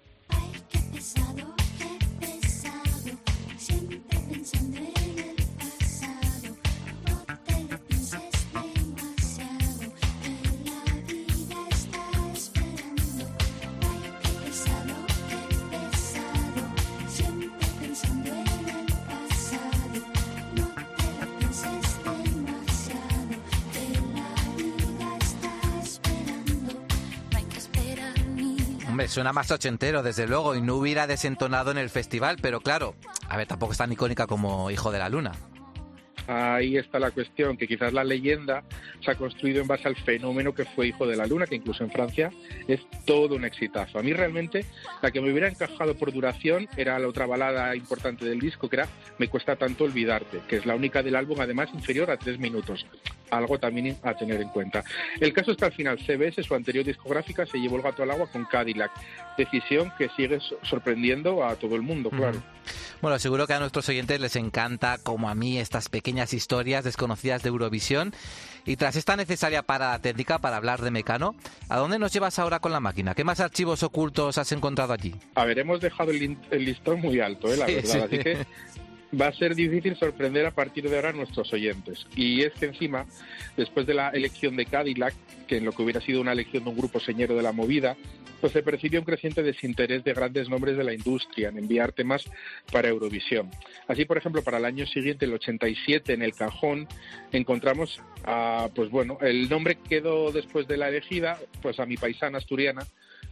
Suena más ochentero, desde luego, y no hubiera desentonado en el festival, pero claro, a ver, tampoco es tan icónica como Hijo de la Luna. Ahí está la cuestión, que quizás la leyenda se ha construido en base al fenómeno que fue Hijo de la Luna, que incluso en Francia es todo un exitazo. A mí realmente la que me hubiera encajado por duración era la otra balada importante del disco, que era Me cuesta tanto olvidarte, que es la única del álbum además inferior a tres minutos. algo también a tener en cuenta. El caso es que al final CBS, su anterior discográfica, se llevó el gato al agua con Cadillac, decisión que sigue sorprendiendo a todo el mundo, claro. Bueno, seguro que a nuestros oyentes les encanta, como a mí, estas pequeñas historias desconocidas de Eurovisión. Y tras esta necesaria parada técnica para hablar de Mecano, ¿a dónde nos llevas ahora con la máquina? ¿Qué más archivos ocultos has encontrado allí? A ver, hemos dejado el, listón muy alto, ¿eh? la verdad. Así que va a ser difícil sorprender a partir de ahora a nuestros oyentes. Y es que encima, después de la elección de Cadillac, que en lo que hubiera sido una elección de un grupo señero de la movida, pues se percibió un creciente desinterés de grandes nombres de la industria en enviar temas para Eurovisión. Así, por ejemplo, para el año siguiente, el 87, en el cajón, encontramos, pues bueno, el nombre que quedó después de la elegida, pues a mi paisana asturiana,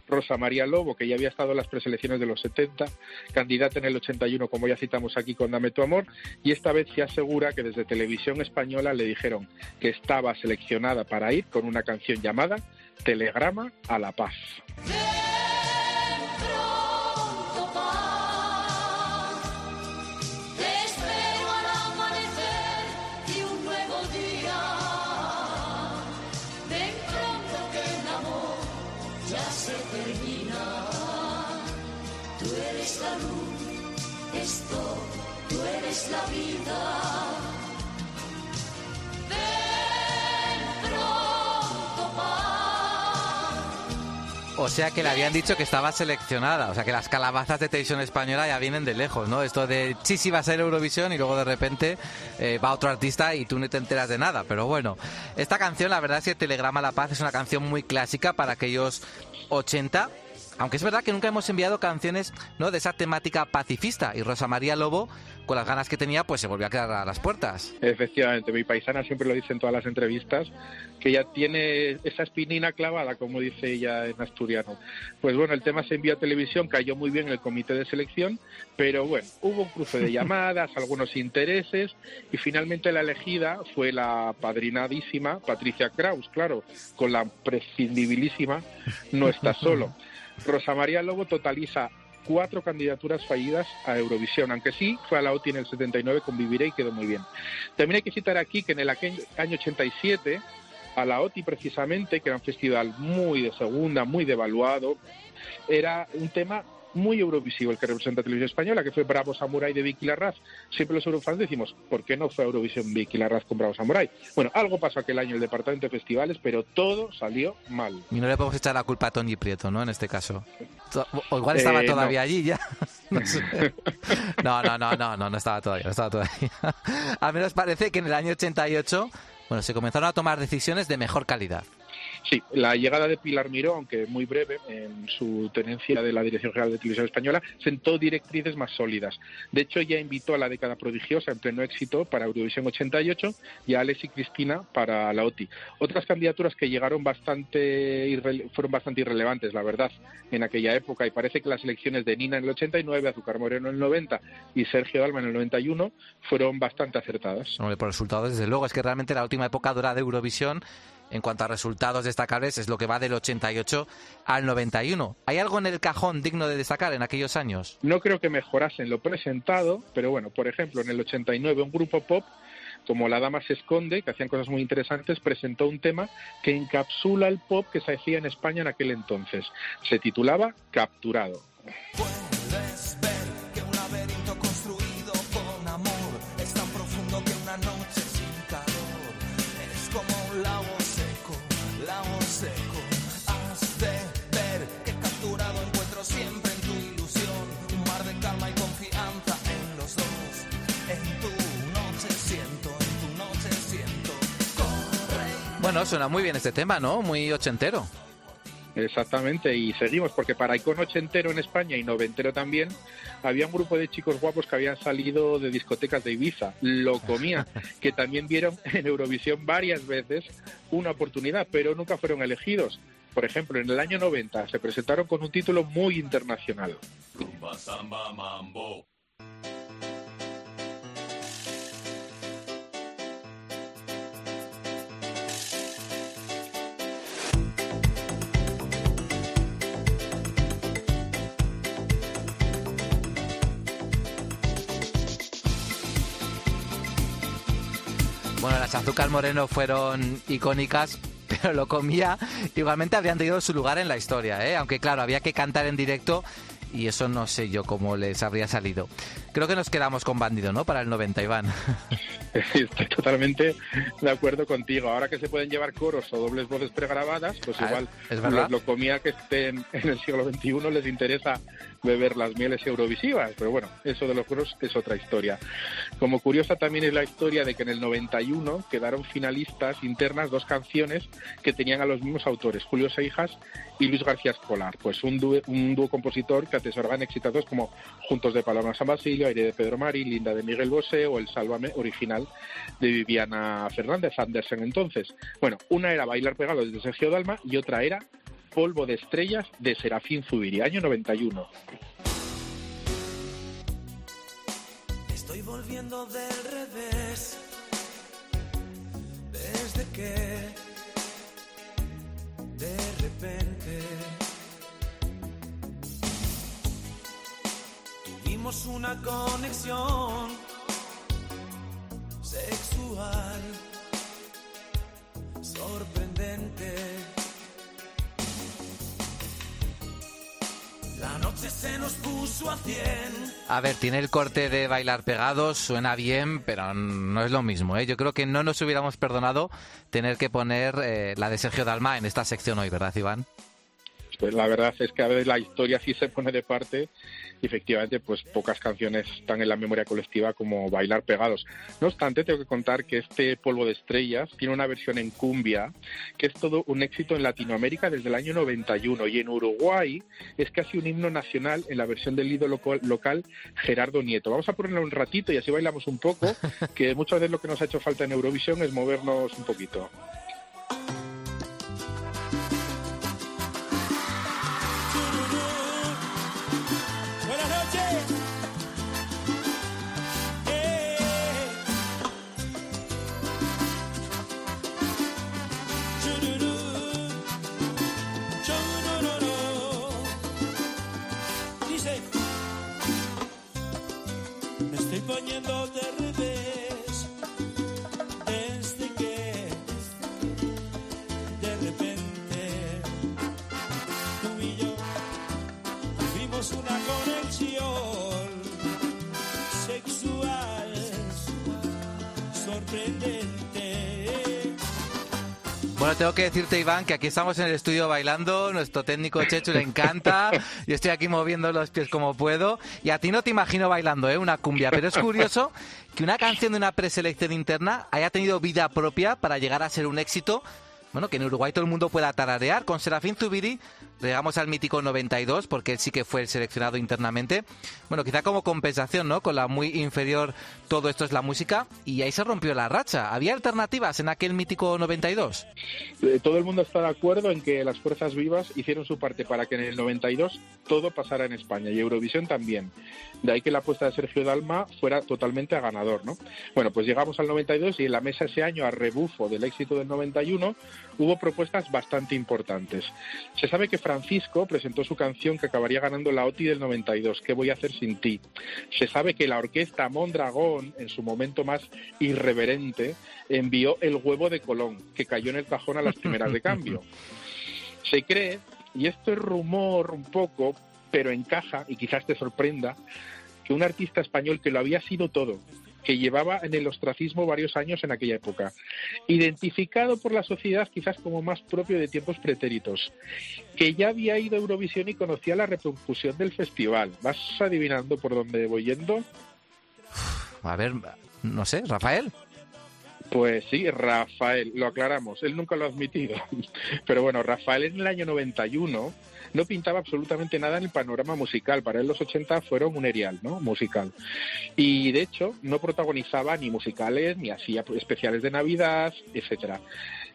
Rosa María Lobo, que ya había estado en las preselecciones de los 70, candidata en el 81, como ya citamos aquí con Dame tu amor, y esta vez se asegura que desde Televisión Española le dijeron que estaba seleccionada para ir con una canción llamada Telegrama a la Paz. O sea que le habían dicho que estaba seleccionada, o sea que las calabazas de televisión española ya vienen de lejos, ¿no? Esto de sí, sí va a ser Eurovisión y luego de repente eh, va otro artista y tú no te enteras de nada. Pero bueno, esta canción, la verdad es que Telegrama La Paz es una canción muy clásica para aquellos 80 aunque es verdad que nunca hemos enviado canciones ¿no? de esa temática pacifista y Rosa María Lobo, con las ganas que tenía, pues se volvió a quedar a las puertas. Efectivamente, mi paisana siempre lo dice en todas las entrevistas, que ya tiene esa espinina clavada, como dice ella en asturiano. Pues bueno, el tema se envió a televisión, cayó muy bien en el comité de selección, pero bueno, hubo un cruce de llamadas, algunos intereses, y finalmente la elegida fue la padrinadísima Patricia Kraus, claro, con la prescindibilísima No está solo. Rosa María Lobo totaliza cuatro candidaturas fallidas a Eurovisión, aunque sí fue a la OTI en el 79 con Viviré y quedó muy bien. También hay que citar aquí que en el año 87 a la OTI precisamente, que era un festival muy de segunda, muy devaluado, era un tema muy eurovisivo el que representa Televisión Española, que fue Bravo Samurai de Vicky Larraz. Siempre los eurofans decimos, ¿por qué no fue Eurovisión Vicky Larraz con Bravo Samurai? Bueno, algo pasó aquel año en el departamento de festivales, pero todo salió mal. Y no le podemos echar la culpa a Tony Prieto, ¿no? En este caso. O igual estaba eh, todavía allí ya. no, no, no, no, no, no estaba todavía, no estaba todavía. Al menos parece que en el año 88, bueno, se comenzaron a tomar decisiones de mejor calidad. Sí, la llegada de Pilar Miró, aunque muy breve, en su tenencia de la Dirección General de Televisión Española, sentó directrices más sólidas. De hecho, ya invitó a la década prodigiosa en pleno éxito para Eurovisión 88 y a Alex y Cristina para la OTI. Otras candidaturas que llegaron bastante fueron bastante irrelevantes, la verdad, en aquella época. Y parece que las elecciones de Nina en el 89, Azúcar Moreno en el 90 y Sergio Dalma en el 91 fueron bastante acertadas. Hombre, por resultados, desde luego, es que realmente la última época dura de Eurovisión en cuanto a resultados destacables es lo que va del 88 al 91. ¿Hay algo en el cajón digno de destacar en aquellos años? No creo que mejorasen lo presentado, pero bueno, por ejemplo, en el 89 un grupo pop como La Dama se esconde, que hacían cosas muy interesantes, presentó un tema que encapsula el pop que se hacía en España en aquel entonces. Se titulaba Capturado. Bueno, suena muy bien este tema, ¿no? Muy ochentero. Exactamente, y seguimos, porque para icono ochentero en España y noventero también, había un grupo de chicos guapos que habían salido de discotecas de Ibiza, lo comía, que también vieron en Eurovisión varias veces una oportunidad, pero nunca fueron elegidos. Por ejemplo, en el año 90 se presentaron con un título muy internacional. Bueno, las azúcar moreno fueron icónicas, pero lo comía. Igualmente habrían tenido su lugar en la historia, ¿eh? aunque claro, había que cantar en directo y eso no sé yo cómo les habría salido. Creo que nos quedamos con Bandido, ¿no? Para el 90, Iván. Estoy totalmente de acuerdo contigo. Ahora que se pueden llevar coros o dobles voces pregrabadas, pues Ah, igual es lo, lo comía que estén en el siglo XXI les interesa beber las mieles eurovisivas. Pero bueno, eso de los coros es otra historia. Como curiosa también es la historia de que en el 91 quedaron finalistas internas dos canciones que tenían a los mismos autores, Julio Seijas y Luis García Escolar. Pues un dúo, un dúo compositor que atesoraban exitados como Juntos de Paloma San Basilio, Aire de Pedro Mari, Linda de Miguel Bosé o El Sálvame original de Viviana Fernández Andersen entonces. Bueno, una era Bailar Pegado de Sergio Dalma y otra era Polvo de Estrellas de Serafín Zubiri, año 91. Estoy volviendo del revés. Desde que de repente tuvimos una conexión puso a cien. A ver, tiene el corte de bailar pegados, suena bien, pero no es lo mismo. ¿eh? Yo creo que no nos hubiéramos perdonado tener que poner eh, la de Sergio Dalma en esta sección hoy, ¿verdad, Iván? Pues la verdad es que a veces la historia sí se pone de parte y efectivamente pues pocas canciones están en la memoria colectiva como Bailar Pegados. No obstante, tengo que contar que este Polvo de Estrellas tiene una versión en cumbia que es todo un éxito en Latinoamérica desde el año 91 y en Uruguay es casi un himno nacional en la versión del ídolo local, local Gerardo Nieto. Vamos a ponerlo un ratito y así bailamos un poco, que muchas veces lo que nos ha hecho falta en Eurovisión es movernos un poquito. Tengo que decirte, Iván, que aquí estamos en el estudio bailando, nuestro técnico Chechu le encanta, yo estoy aquí moviendo los pies como puedo, y a ti no te imagino bailando, ¿eh? Una cumbia, pero es curioso que una canción de una preselección interna haya tenido vida propia para llegar a ser un éxito, bueno, que en Uruguay todo el mundo pueda tararear. Con Serafín Zubiri llegamos al mítico 92, porque él sí que fue el seleccionado internamente. Bueno, quizá como compensación, ¿no? Con la muy inferior todo esto es la música, y ahí se rompió la racha. ¿Había alternativas en aquel mítico 92? Eh, todo el mundo está de acuerdo en que las fuerzas vivas hicieron su parte para que en el 92 todo pasara en España y Eurovisión también. De ahí que la apuesta de Sergio Dalma fuera totalmente a ganador, ¿no? Bueno, pues llegamos al 92 y en la mesa ese año, a rebufo del éxito del 91, hubo propuestas bastante importantes. Se sabe que Francisco presentó su canción que acabaría ganando la OTI del 92, ¿Qué voy a hacer sin ti? Se sabe que la orquesta Mondragón, en su momento más irreverente, envió el huevo de Colón, que cayó en el cajón a las primeras de cambio. Se cree, y esto es rumor un poco, pero encaja y quizás te sorprenda, que un artista español que lo había sido todo, que llevaba en el ostracismo varios años en aquella época, identificado por la sociedad quizás como más propio de tiempos pretéritos, que ya había ido a Eurovisión y conocía la repercusión del festival. ¿Vas adivinando por dónde voy yendo? A ver, no sé, Rafael. Pues sí, Rafael, lo aclaramos, él nunca lo ha admitido. Pero bueno, Rafael en el año 91 no pintaba absolutamente nada en el panorama musical. Para él los 80 fueron un erial, ¿no? Musical. Y de hecho no protagonizaba ni musicales, ni hacía especiales de Navidad, etcétera.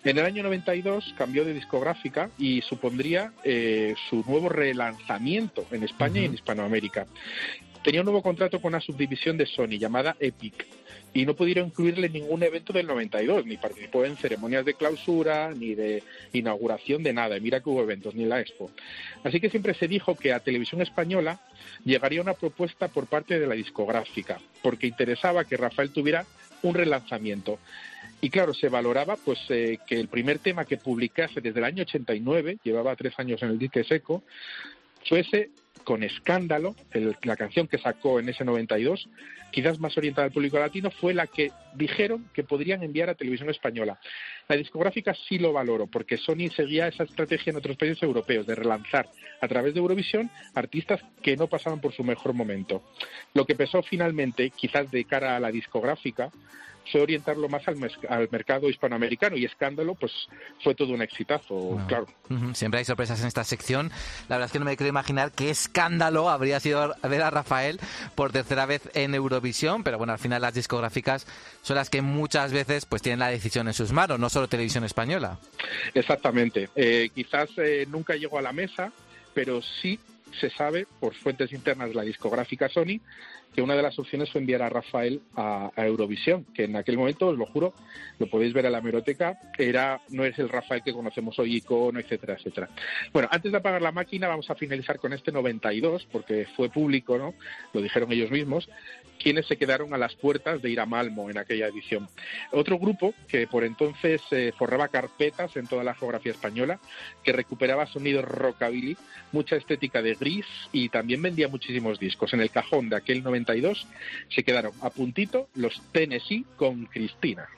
En el año 92 cambió de discográfica y supondría eh, su nuevo relanzamiento en España y en Hispanoamérica. Tenía un nuevo contrato con una subdivisión de Sony llamada Epic y no pudieron incluirle ningún evento del 92, ni participó en ceremonias de clausura, ni de inauguración de nada. Y mira que hubo eventos, ni en la Expo. Así que siempre se dijo que a Televisión Española llegaría una propuesta por parte de la discográfica, porque interesaba que Rafael tuviera un relanzamiento. Y claro, se valoraba pues eh, que el primer tema que publicase desde el año 89, llevaba tres años en el dique seco, fuese con escándalo, el- la canción que sacó en ese 92, quizás más orientada al público latino, fue la que dijeron que podrían enviar a televisión española. La discográfica sí lo valoró, porque Sony seguía esa estrategia en otros países europeos de relanzar a través de Eurovisión artistas que no pasaban por su mejor momento. Lo que pesó finalmente, quizás de cara a la discográfica, fue orientarlo más al, mercado hispanoamericano y Escándalo pues fue todo un exitazo, claro. Siempre hay sorpresas en esta sección. La verdad es que no me quiero imaginar qué escándalo habría sido ver a Rafael por tercera vez en Eurovisión, pero bueno, al final las discográficas son las que muchas veces pues tienen la decisión en sus manos, no solo Televisión Española. Exactamente. Eh, quizás eh, nunca llegó a la mesa, pero sí se sabe por fuentes internas de la discográfica Sony que una de las opciones fue enviar a Rafael a, Eurovisión, que en aquel momento, os lo juro, lo podéis ver en la hemeroteca, era, no es el Rafael que conocemos hoy, icono, etcétera, etcétera. Bueno, antes de apagar la máquina, vamos a finalizar con este 92, porque fue público, ¿no? Lo dijeron ellos mismos, quienes se quedaron a las puertas de ir a Malmo en aquella edición. Otro grupo que por entonces eh, forraba carpetas en toda la geografía española, que recuperaba sonidos rockabilly, mucha estética de gris y también vendía muchísimos discos. En el cajón de aquel 92 se quedaron a puntito los Tennessee con Cristina.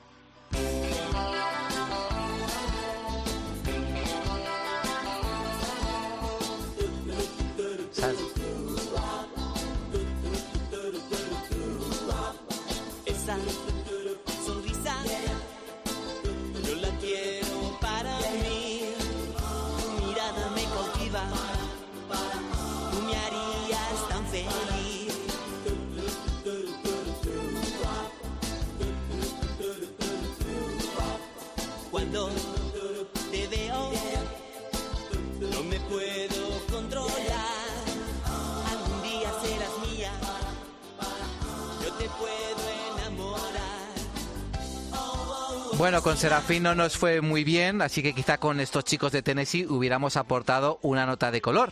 Bueno, con Serafín no nos fue muy bien, así que quizá con estos chicos de Tennessee hubiéramos aportado una nota de color.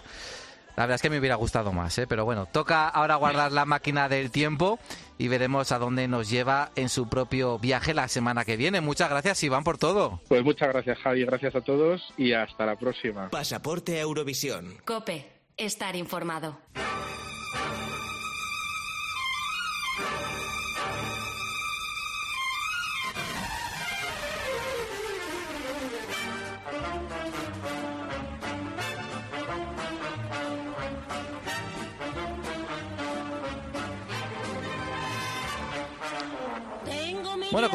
La verdad es que me hubiera gustado más, ¿eh? pero bueno, toca ahora guardar la máquina del tiempo y veremos a dónde nos lleva en su propio viaje la semana que viene. Muchas gracias, Iván, por todo. Pues muchas gracias, Javi, gracias a todos y hasta la próxima. Pasaporte a Eurovisión. Cope, estar informado.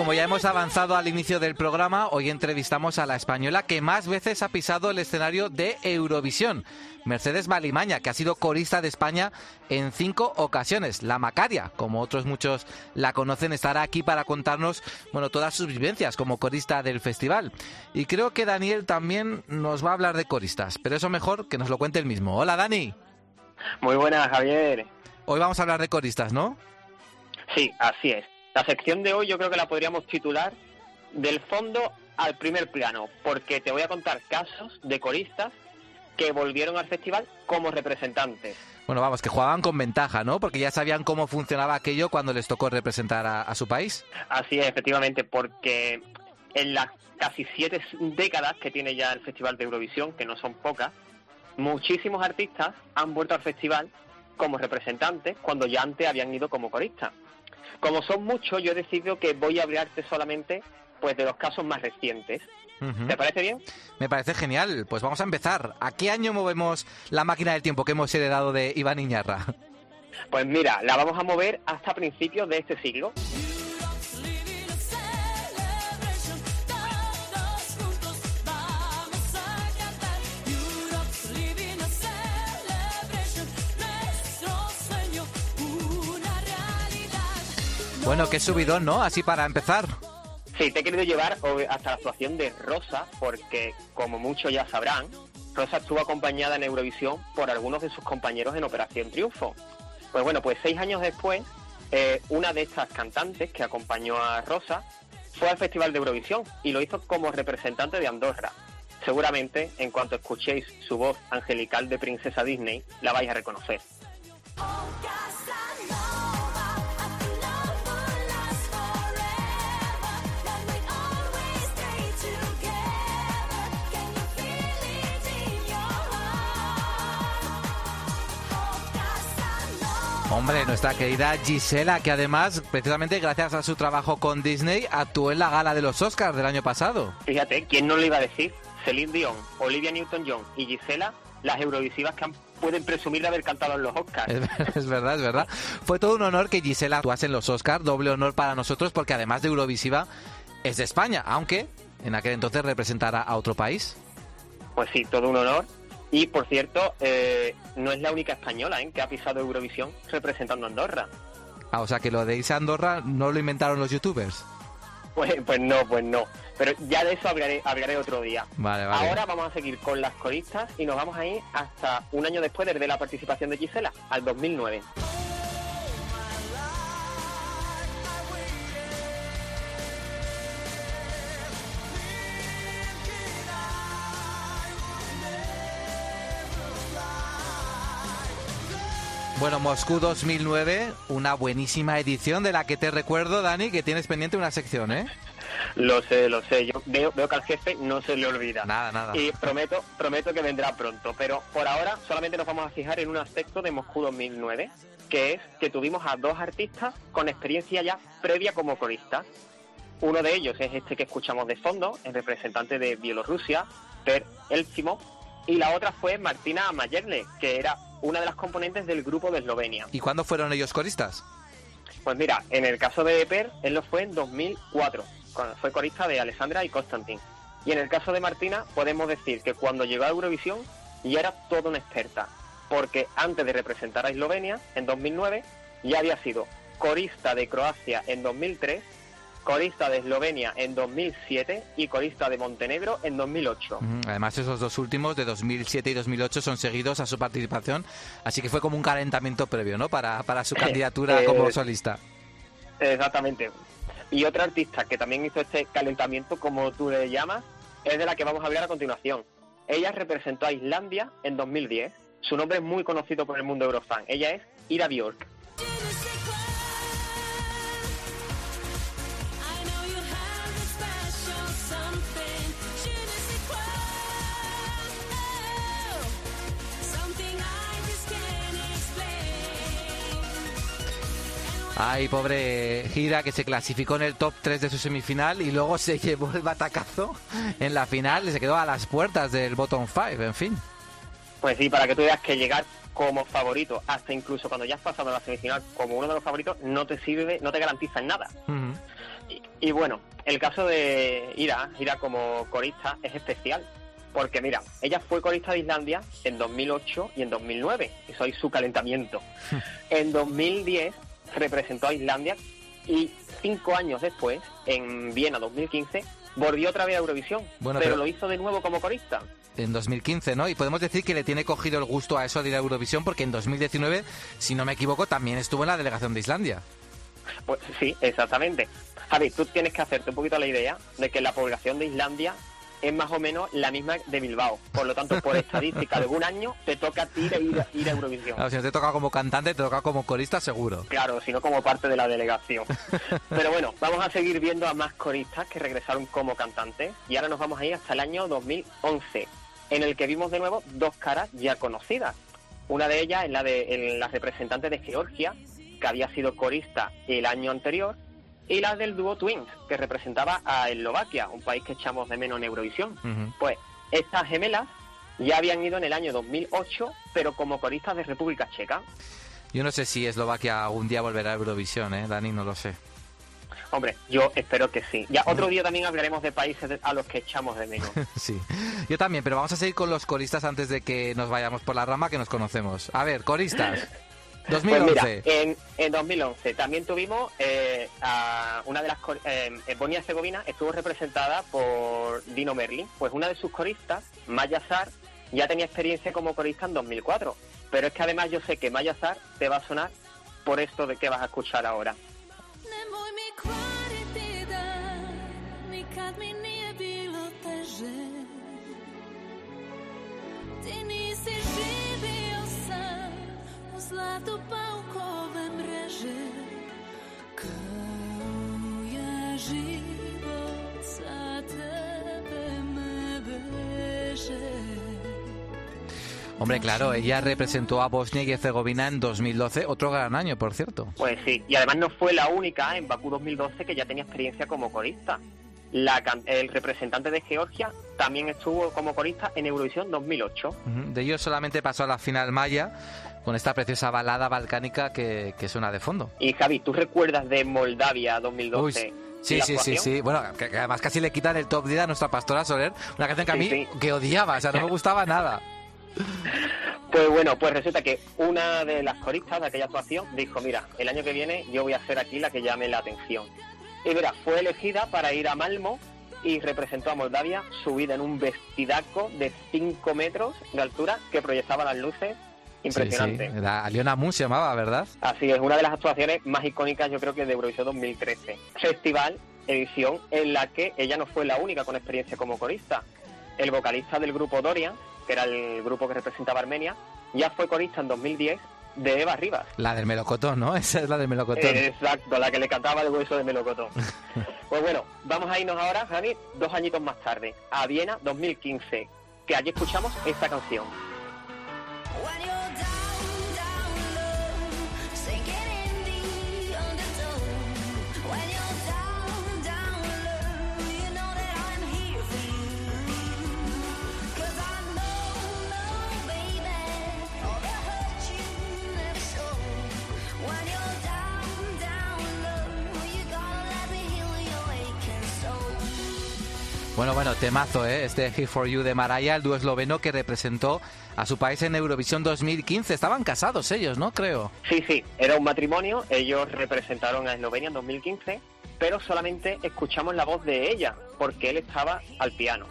Como ya hemos avanzado al inicio del programa, hoy entrevistamos a la española que más veces ha pisado el escenario de Eurovisión, Mercedes Balimaña, que ha sido corista de España en cinco ocasiones. La Macaria, como otros muchos la conocen, estará aquí para contarnos, bueno, todas sus vivencias como corista del festival. Y creo que Daniel también nos va a hablar de coristas, pero eso mejor que nos lo cuente él mismo. Hola, Dani. Muy buenas, Javier. Hoy vamos a hablar de coristas, ¿no? Sí, así es. La sección de hoy yo creo que la podríamos titular del fondo al primer plano, porque te voy a contar casos de coristas que volvieron al festival como representantes. Bueno, vamos, que jugaban con ventaja, ¿no? Porque ya sabían cómo funcionaba aquello cuando les tocó representar a, a su país. Así es, efectivamente, porque en las casi siete décadas que tiene ya el Festival de Eurovisión, que no son pocas, muchísimos artistas han vuelto al festival como representantes cuando ya antes habían ido como coristas. Como son muchos, yo he decidido que voy a hablarte solamente pues de los casos más recientes. ¿Te parece bien? Me parece genial. Pues vamos a empezar. ¿A qué año movemos la máquina del tiempo que hemos heredado de Iván Iñarra? Pues mira, la vamos a mover hasta principios de este siglo. Bueno, qué subidón, ¿no? Así para empezar. Sí, te he querido llevar hasta la actuación de Rosa, porque como muchos ya sabrán, Rosa estuvo acompañada en Eurovisión por algunos de sus compañeros en Operación Triunfo. Pues bueno, pues seis años después, eh, una de estas cantantes que acompañó a Rosa fue al Festival de Eurovisión y lo hizo como representante de Andorra. Seguramente, en cuanto escuchéis su voz angelical de princesa Disney, la vais a reconocer. Hombre, nuestra querida Gisela, que además, precisamente gracias a su trabajo con Disney, actuó en la gala de los Oscars del año pasado. Fíjate, ¿quién no lo iba a decir? Celine Dion, Olivia Newton-John y Gisela, las eurovisivas que han- pueden presumir de haber cantado en los Oscars. Es, es verdad, es verdad. Fue todo un honor que Gisela actuase en los Oscars, doble honor para nosotros, porque además de Eurovisiva es de España, aunque en aquel entonces representara a otro país. Pues sí, todo un honor. Y por cierto, eh, no es la única española ¿eh? que ha pisado Eurovisión representando a Andorra. Ah, o sea que lo de irse a Andorra no lo inventaron los youtubers. Pues, pues no, pues no. Pero ya de eso hablaré, hablaré otro día. Vale, vale. Ahora vamos a seguir con las coristas y nos vamos a ir hasta un año después desde la participación de Gisela, al 2009. Bueno, Moscú 2009, una buenísima edición de la que te recuerdo, Dani, que tienes pendiente una sección, ¿eh? Lo sé, lo sé. Yo veo, veo que al jefe no se le olvida. Nada, nada. Y prometo, prometo que vendrá pronto. Pero por ahora solamente nos vamos a fijar en un aspecto de Moscú 2009, que es que tuvimos a dos artistas con experiencia ya previa como coristas. Uno de ellos es este que escuchamos de fondo, el representante de Bielorrusia, Per Elcimo, y la otra fue Martina Mayerle, que era una de las componentes del grupo de Eslovenia. ¿Y cuándo fueron ellos coristas? Pues mira, en el caso de Per, él lo fue en 2004, cuando fue corista de Alessandra y Constantin. Y en el caso de Martina, podemos decir que cuando llegó a Eurovisión ya era toda una experta, porque antes de representar a Eslovenia, en 2009, ya había sido corista de Croacia en 2003, corista de Eslovenia en 2007 y corista de Montenegro en 2008. Ujú, Además, esos dos últimos, de 2007 y 2008, son seguidos a su participación, así que fue como un calentamiento previo, ¿no? Para, para su candidatura Eh, como solista. Exactamente. Y otra artista que también hizo este calentamiento, como tú le llamas, es de la que vamos a hablar a continuación. Ella representó a Islandia en 2010. Su nombre es muy conocido por el mundo Eurofan. Ella es Ira Bjork. Ay, pobre Gira, que se clasificó en el top 3 de su semifinal y luego se llevó el batacazo en la final y se quedó a las puertas del bottom 5, en fin. Pues sí, para que tú veas que llegar como favorito, hasta incluso cuando ya has pasado a la semifinal como uno de los favoritos, no te sirve, no te garantiza en nada. Y, y bueno, el caso de Ira, Ira como corista, es especial. Porque mira, ella fue corista de Islandia en 2008 y en 2009. Eso es su calentamiento. en 2010 representó a Islandia y cinco años después, en Viena 2015, volvió otra vez a Eurovisión. Bueno, pero, pero- lo hizo de nuevo como corista. En 2015, ¿no? Y podemos decir que le tiene cogido el gusto a eso de ir a Eurovisión porque en 2019, si no me equivoco, también estuvo en la delegación de Islandia. Pues sí, exactamente. Javi, tú tienes que hacerte un poquito la idea de que la población de Islandia es más o menos la misma de Bilbao. Por lo tanto, por estadística de un año, te toca a ti ir, a- ir a Eurovisión. Claro, si no te toca como cantante, te toca como corista, seguro. Claro, sino como parte de la delegación. Pero bueno, vamos a seguir viendo a más coristas que regresaron como cantantes y ahora nos vamos a ir hasta el año 2011, en el que vimos de nuevo dos caras ya conocidas. Una de ellas es la de la representante de Georgia, que había sido corista el año anterior, y la del dúo Twins, que representaba a Eslovaquia, un país que echamos de menos en Eurovisión. Pues estas gemelas ya habían ido en el año 2008, pero como coristas de República Checa. Yo no sé si Eslovaquia algún día volverá a Eurovisión, ¿eh? Dani, no lo sé. Hombre, yo espero que sí. Ya otro día también hablaremos de países a los que echamos de menos. Sí, yo también, pero vamos a seguir con los coristas antes de que nos vayamos por la rama que nos conocemos. A ver, coristas. Pues 2011. mira, en, en 2011 también tuvimos eh, a una de las eh, en Bosnia-Herzegovina estuvo representada por Dino Merlin. Pues una de sus coristas, Maya Sar, ya tenía experiencia como corista en 2004. Pero es que además yo sé que Maya Sar te va a sonar por esto de que vas a escuchar ahora. Nikad mi nije bilo teže. Ti život tebe me. Hombre, claro, ella representó a Bosnia y Herzegovina en 2012, otro gran año, por cierto. Pues sí, y además no fue la única en Bakú 2012 que ya tenía experiencia como corista. La can- el representante de Georgia también estuvo como corista en Eurovisión 2008. Ujú. De ellos solamente pasó a la final maya con esta preciosa balada balcánica que, que suena de fondo. Y Javi, ¿tú recuerdas de Moldavia 2012? Uy, Sí, sí, sí, sí. Bueno, que, que además casi le quitan el top 10 a nuestra pastora Soler, una canción que a mí sí. que odiaba, o sea, no me gustaba nada. Pues bueno, pues resulta que una de las coristas de aquella actuación dijo, mira, el año que viene yo voy a ser aquí la que llame la atención. Y mira, fue elegida para ir a Malmo y representó a Moldavia subida en un vestidaco de 5 metros de altura que proyectaba las luces. Impresionante. Sí, sí. La Aliona Moon se llamaba, ¿verdad? Así es, una de las actuaciones más icónicas yo creo que de Eurovisión 2013. Festival, edición en la que ella no fue la única con experiencia como corista. El vocalista del grupo Dorian, que era el grupo que representaba Armenia, ya fue corista en 2010 de Eva Rivas. La del melocotón, ¿no? Esa es la del melocotón. Exacto, la que le cantaba el hueso de melocotón. pues bueno, vamos a irnos ahora, Javi, dos añitos más tarde, a Viena 2015, que allí escuchamos esta canción. Bueno, bueno, temazo, ¿eh? Este Here For You de Maraya, el dúo esloveno que representó a su país en Eurovisión 2015. Estaban casados ellos, ¿no? Creo. Sí, sí, era un matrimonio, ellos representaron a Eslovenia en 2015, pero solamente escuchamos la voz de ella, porque él estaba al piano.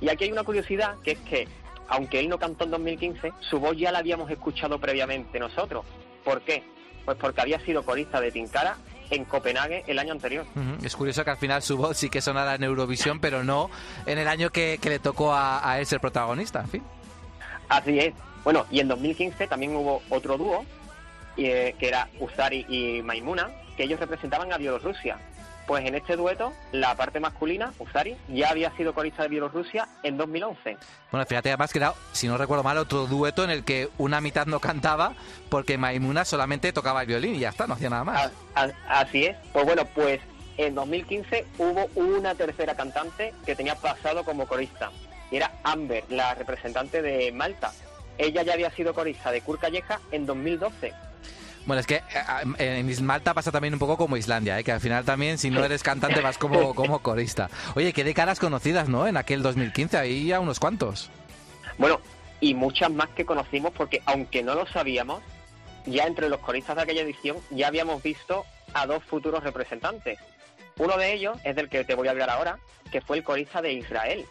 Y aquí hay una curiosidad, que es que, aunque él no cantó en 2015, su voz ya la habíamos escuchado previamente nosotros. ¿Por qué? Pues porque había sido corista de Tinkara en Copenhague el año anterior. Es curioso que al final su voz sí que sonara en Eurovisión, pero no en el año que, que le tocó a, a él ser protagonista, en fin. Así es. Bueno, y en 2015 también hubo otro dúo, eh, que era Usari y Maimuna, que ellos representaban a Bielorrusia. Pues en este dueto, la parte masculina, Usari, ya había sido corista de Bielorrusia en 2011. Bueno, fíjate además que era, si no recuerdo mal, otro dueto en el que una mitad no cantaba porque Maimuna solamente tocaba el violín y ya está, no hacía nada más. A- a- así es. Pues bueno, pues en 2015 hubo una tercera cantante que tenía pasado como corista. Y era Amber, la representante de Malta. Ella ya había sido corista de Kurt Calleja en 2012. Bueno, es que eh, en Malta pasa también un poco como Islandia, ¿eh? que al final también, si no eres cantante, vas como, como corista. Oye, qué de caras conocidas, ¿no? En aquel 2015, ahí ya unos cuantos. Bueno, y muchas más que conocimos porque aunque no lo sabíamos, ya entre los coristas de aquella edición ya habíamos visto a dos futuros representantes. Uno de ellos es del que te voy a hablar ahora, que fue el corista de Israel.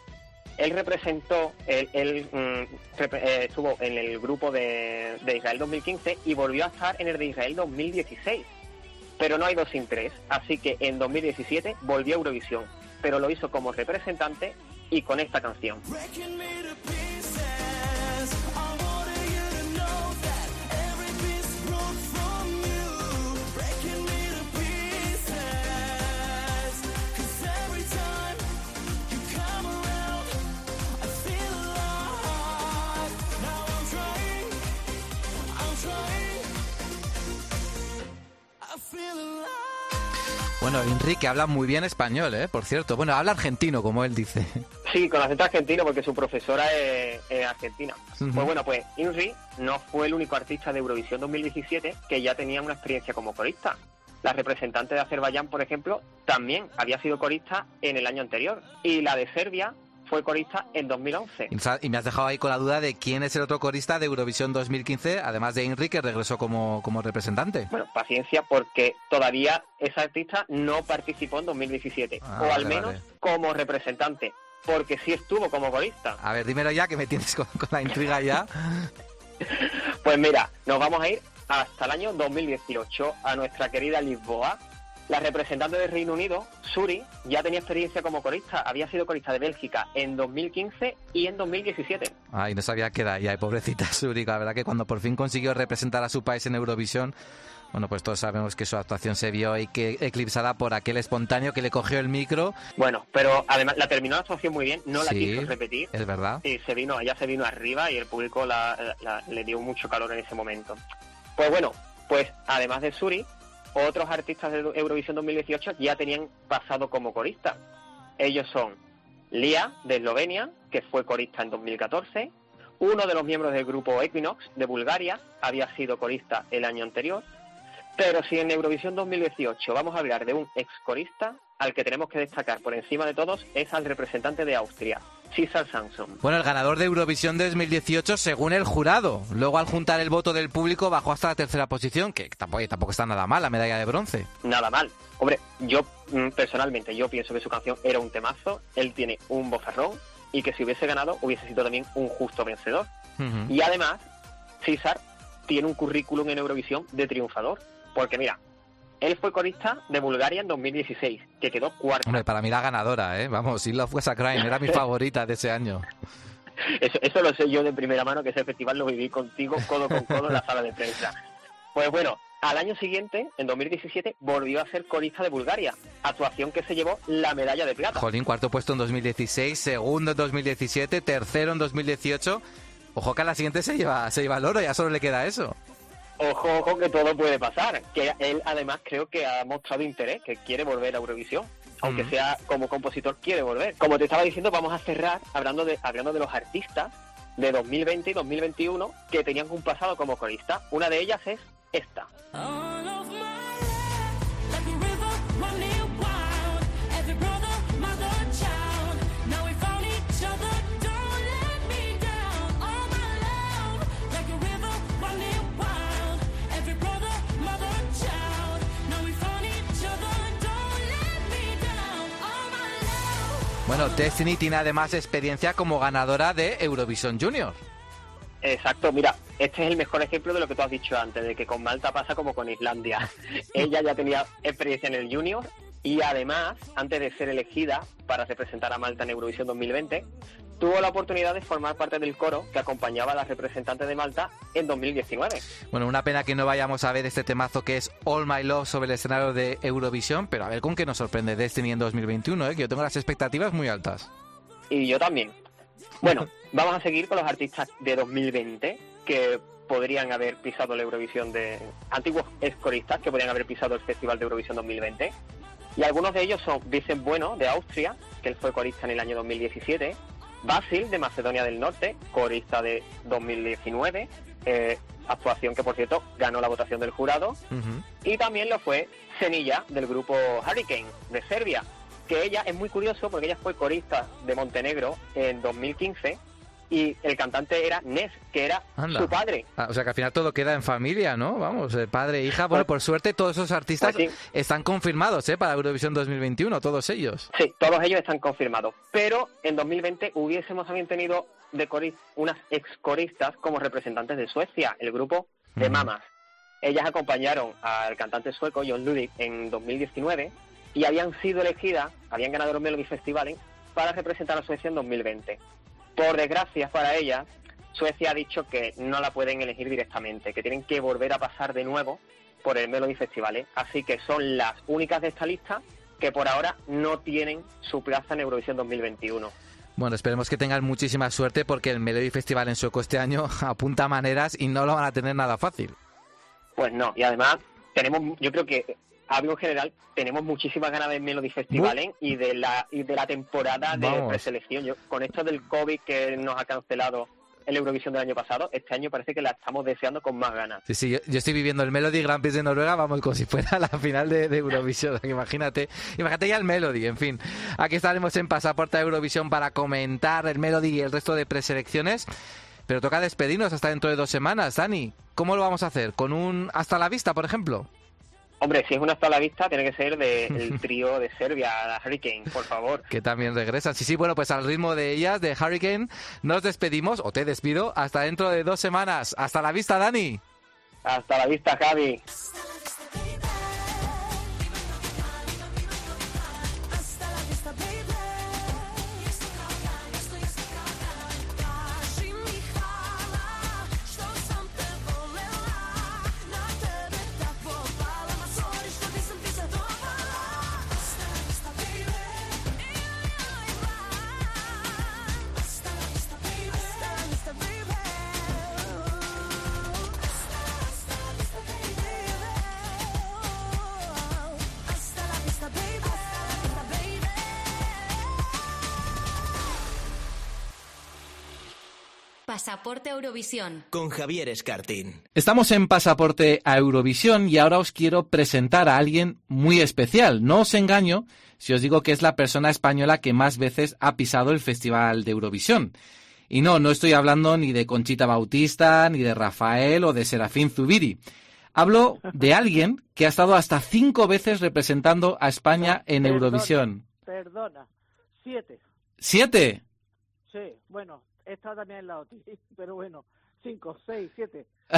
Él representó, él, mm, eh, estuvo en el grupo de, de Israel 2015 y volvió a estar en el de Israel 2016. Pero no hay dos sin tres, así que en 2017 volvió a Eurovisión, pero lo hizo como representante y con esta canción. Bueno, Enrique habla muy bien español, ¿eh? Por cierto. Bueno, habla argentino, como él dice. Sí, con acento argentino porque su profesora es, es argentina. Pues bueno, pues Inri no fue el único artista de Eurovisión 2017 que ya tenía una experiencia como corista. La representante de Azerbaiyán, por ejemplo, también había sido corista en el año anterior. Y la de Serbia fue corista en 2011. Y me has dejado ahí con la duda de quién es el otro corista de Eurovisión 2015, además de Enrique, que regresó como, como representante. Bueno, paciencia porque todavía esa artista no participó en 2017. Ah, o al vale, menos vale. como representante. Porque sí estuvo como corista. A ver, dímelo ya, que me tienes con, con la intriga ya. Pues mira, nos vamos a ir hasta el año 2018 a nuestra querida Lisboa. La representante del Reino Unido, Suri, ya tenía experiencia como corista. Había sido corista de Bélgica en 2015 y en 2017. Ay, no sabía qué edad ya, pobrecita Suri. La verdad que cuando por fin consiguió representar a su país en Eurovisión, Bueno, pues todos sabemos que su actuación se vio y que eclipsada por aquel espontáneo que le cogió el micro. Bueno, pero además la terminó la actuación muy bien, no la Sí, quiso repetir. Es verdad. Y se vino, ella se vino arriba y el público la- la- le dio mucho calor en ese momento. Pues bueno, pues además de Suri, otros artistas de Eurovisión 2018 ya tenían pasado como corista. Ellos son Lia, de Eslovenia, que fue corista en 2014. Uno de los miembros del grupo Equinox, de Bulgaria, había sido corista el año anterior. Pero si en Eurovisión 2018 vamos a hablar de un ex corista, al que tenemos que destacar por encima de todos es al representante de Austria, César Samson. Bueno, el ganador de Eurovisión 2018 según el jurado. Luego al juntar el voto del público bajó hasta la tercera posición, que tampoco, tampoco está nada mal, la medalla de bronce. Nada mal. Hombre, yo mm, personalmente yo pienso que su canción era un temazo, él tiene un bozarrón y que si hubiese ganado hubiese sido también un justo vencedor. Y además, César tiene un currículum en Eurovisión de triunfador, porque mira, él fue corista de Bulgaria en 2016, que quedó cuarto. Hombre, para mí la ganadora, ¿eh? Vamos, Love Was a Crime, era mi favorita de ese año. Eso, eso lo sé yo de primera mano, que ese festival lo viví contigo codo con codo en la sala de prensa. Pues bueno, al año siguiente, en 2017, volvió a ser corista de Bulgaria, actuación que se llevó la medalla de plata. Jolín, cuarto puesto en 2016, segundo en 2017, tercero en 2018. Ojo que a la siguiente se lleva, se lleva el oro, ya solo le queda eso. Ojo, ojo, que todo puede pasar. Que él además creo que ha mostrado interés, que quiere volver a Eurovisión. Aunque Mm. sea como compositor, quiere volver. Como te estaba diciendo, vamos a cerrar hablando de, hablando de los artistas de 2020 y 2021 que tenían un pasado como corista. Una de ellas es esta. All of my Bueno, Destiny tiene además experiencia como ganadora de Eurovisión Junior. Exacto, mira, este es el mejor ejemplo de lo que tú has dicho antes, de que con Malta pasa como con Islandia. Ella ya tenía experiencia en el Junior y además, antes de ser elegida para representar a Malta en Eurovisión 2020, tuvo la oportunidad de formar parte del coro que acompañaba a la representante de Malta en 2019. Bueno, una pena que no vayamos a ver este temazo que es All My Love sobre el escenario de Eurovisión, pero a ver con qué nos sorprende Destiny en 2021, ¿eh? que yo tengo las expectativas muy altas. Y yo también. Bueno, vamos a seguir con los artistas de 2020 que podrían haber pisado la Eurovisión de... Antiguos escoristas que podrían haber pisado el Festival de Eurovisión 2020. Y algunos de ellos son Vicent Bueno, de Austria, que él fue corista en el año 2017. Basil, de Macedonia del Norte, corista de 2019. eh, actuación que, por cierto, ganó la votación del jurado. Y también lo fue Senilla, del grupo Hurricane, de Serbia, que ella es muy curioso porque ella fue corista de Montenegro en 2015 y el cantante era Nes, que era Anda. su padre. Ah, o sea que al final todo queda en familia, ¿no? Vamos, eh, padre hija. Bueno, por suerte todos esos artistas Pues sí. están confirmados ¿eh? para Eurovisión 2021, todos ellos. Sí, todos ellos están confirmados. Pero en 2020 hubiésemos también tenido de cori- unas ex coristas como representantes de Suecia, el grupo de. Mamas. Ellas acompañaron al cantante sueco John Ludwig en 2019 y habían sido elegidas, habían ganado los Melody Festivalen para representar a Suecia en 2020. Por desgracia para ellas, Suecia ha dicho que no la pueden elegir directamente, que tienen que volver a pasar de nuevo por el Melody Festival. Así que son las únicas de esta lista que por ahora no tienen su plaza en Eurovisión 2021. Bueno, esperemos que tengan muchísima suerte porque el Melody Festival en sueco este año apunta maneras y no lo van a tener nada fácil. Pues no, y además tenemos, yo creo que hablo en general, tenemos muchísimas ganas de Melody Festival ¿eh? y de la y de la temporada de Vamos. preselección. Yo, con esto del COVID que nos ha cancelado el Eurovisión del año pasado, este año parece que la estamos deseando con más ganas. Sí, sí, yo, yo estoy viviendo el Melody Grand Prix de Noruega, vamos, como si fuera la final de, de Eurovisión. Imagínate, imagínate ya el Melody, en fin. Aquí estaremos en Pasaporte a Eurovisión para comentar el Melody y el resto de preselecciones. Pero toca despedirnos hasta dentro de dos semanas, Dani. ¿Cómo lo vamos a hacer? ¿Con un hasta la vista, por ejemplo? Hombre, si es una hasta la vista, tiene que ser del trío de Serbia, la Hurricane, por favor. Que también regresan. Sí, sí, bueno, pues al ritmo de ellas, de Hurricane, nos despedimos, o te despido, hasta dentro de dos semanas. Hasta la vista, Dani. Hasta la vista, Javi. Pasaporte Eurovisión. Con Javier Escartín. Estamos en Pasaporte a Eurovisión y ahora os quiero presentar a alguien muy especial. No os engaño si os digo que es la persona española que más veces ha pisado el Festival de Eurovisión. Y no, no estoy hablando ni de Conchita Bautista, ni de Rafael o de Serafín Zubiri. Hablo de alguien que ha estado hasta cinco veces representando a España en Perdona, Eurovisión. Perdona, siete. ¿Siete? Sí, bueno, esta también es la OTI, pero bueno, cinco, seis, siete.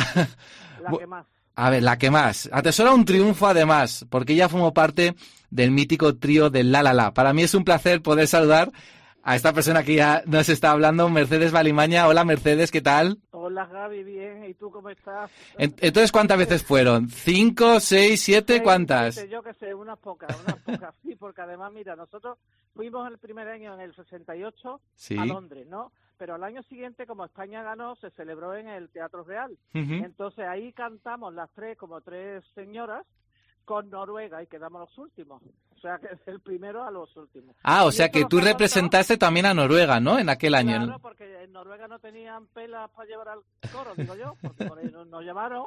La Bu- que más. A ver, la que más. Atesora un triunfo además, porque ella formó parte del mítico trío del La La La. Para mí es un placer poder saludar a esta persona que ya nos está hablando, Mercedes Balimaña. Hola Mercedes, ¿qué tal? Hola Gaby, bien, ¿y tú cómo estás? En- Entonces, ¿cuántas veces fueron? ¿Cinco, seis, siete? Seis, ¿Cuántas? siete, yo qué sé, unas pocas, unas pocas, sí, porque además, mira, nosotros fuimos el primer año en el 68 Sí. a Londres, ¿no? Pero al año siguiente, como España ganó, se celebró en el Teatro Real. Entonces ahí cantamos las tres, como tres señoras, con Noruega y quedamos los últimos. O sea, que del primero a los últimos. Ah, o Y sea que tú representaste también a Noruega, ¿no? En aquel año. Claro, porque en Noruega no tenían pelas para llevar al coro, digo yo, porque por ahí nos, nos llamaron.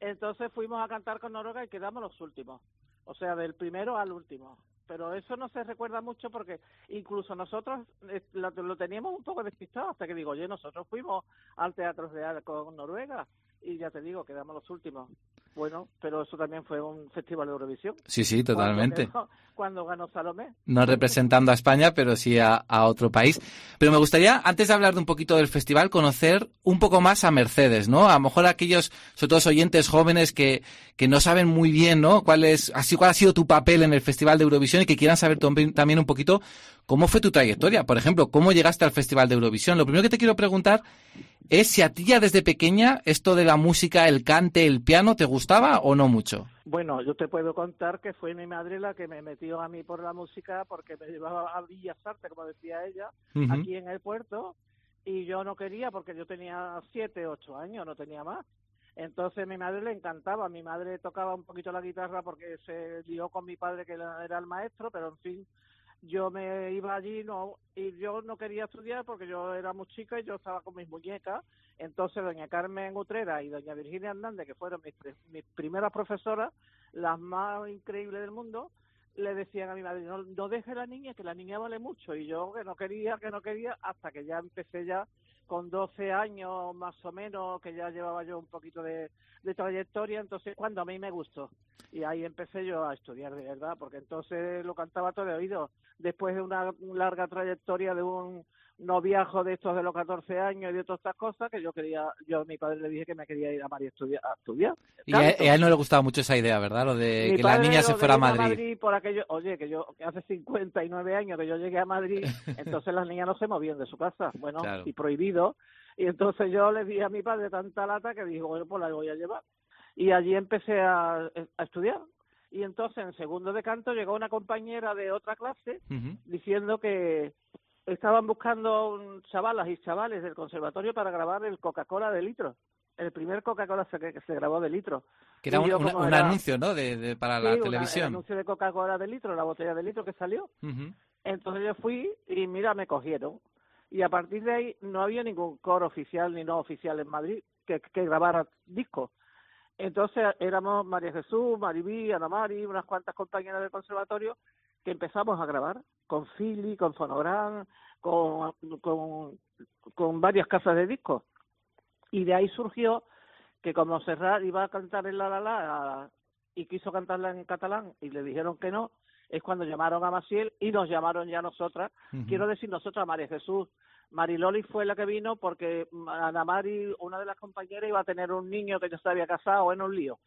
Entonces fuimos a cantar con Noruega y quedamos los últimos. O sea, del primero al último. Pero eso no se recuerda mucho porque incluso nosotros eh, lo, lo teníamos un poco despistado hasta que digo, oye, nosotros fuimos al Teatro Real con Noruega y ya te digo, quedamos los últimos. Bueno, pero eso también fue un festival de Eurovisión. Sí, sí, totalmente. Cuando, ganó Salomé. no representando a España, pero sí a, a otro país. Pero me gustaría, antes de hablar de un poquito del festival, conocer un poco más a Mercedes, ¿no? A lo mejor aquellos, sobre todo oyentes jóvenes que, que no saben muy bien, ¿no? Cuál es, así, cuál ha sido tu papel en el Festival de Eurovisión y que quieran saber también un poquito cómo fue tu trayectoria. Por ejemplo, cómo llegaste al Festival de Eurovisión. Lo primero que te quiero preguntar es si a ti ya desde pequeña esto de la música, el cante, el piano, ¿te gustaba o no mucho? Bueno, yo te puedo contar que fue mi madre la que me metió a mí por la música porque me llevaba a Villas Artes, como decía ella, aquí en el puerto, y yo no quería porque yo tenía siete, ocho años, no tenía más. Entonces a mi madre le encantaba, mi madre tocaba un poquito la guitarra porque se lió con mi padre que era el maestro, pero en fin, yo me iba allí no y yo no quería estudiar porque yo era muy chica y yo estaba con mis muñecas. Entonces doña Carmen Utrera y doña Virginia Hernández, que fueron mis, mis primeras profesoras, las más increíbles del mundo, le decían a mi madre, no, no deje la niña, que la niña vale mucho. Y yo que no quería, que no quería, hasta que ya empecé ya con 12 años más o menos, que ya llevaba yo un poquito de, trayectoria, entonces cuando a mí me gustó. Y ahí empecé yo a estudiar de verdad, porque entonces lo cantaba todo de oído. Después de una larga trayectoria de un noviajo de estos de los 14 años y de todas estas cosas, que yo quería, yo a mi padre le dije que me quería ir a Madrid a estudiar. A estudiar Y a, él no le gustaba mucho esa idea, ¿verdad? Lo de Mi que la niña se fuera a Madrid. por aquello, oye, que yo que hace 59 años que yo llegué a Madrid, entonces las niñas no se movían de su casa, bueno, Claro. y prohibido. Y entonces yo le di a mi padre tanta lata que dijo, bueno, pues la voy a llevar. Y allí empecé a, a estudiar. Y entonces en segundo de canto llegó una compañera de otra clase diciendo que estaban buscando un- chavalas y chavales del conservatorio para grabar el Coca-Cola de litro. El primer Coca-Cola se- que se grabó de litro. Que era un, yo una- como un era- anuncio, ¿no? De, de- para Sí, la una- televisión. el anuncio de Coca-Cola de litro, la botella de litro que salió. Entonces yo fui y mira, me cogieron. Y a partir de ahí no había ningún coro oficial ni no oficial en Madrid que, que grabara discos. Entonces éramos María Jesús, Maribí, Ana Mari, unas cuantas compañeras del conservatorio que empezamos a grabar con Philly, con Fonogram, con, con, con varias casas de discos. Y de ahí surgió que como Serrat iba a cantar en La La La y quiso cantarla en catalán y le dijeron que no, es cuando llamaron a Maciel y nos llamaron ya nosotras. Quiero decir nosotras, María Jesús. Mariloli fue la que vino porque Ana Mari, una de las compañeras, iba a tener un niño que ya se había casado en un lío.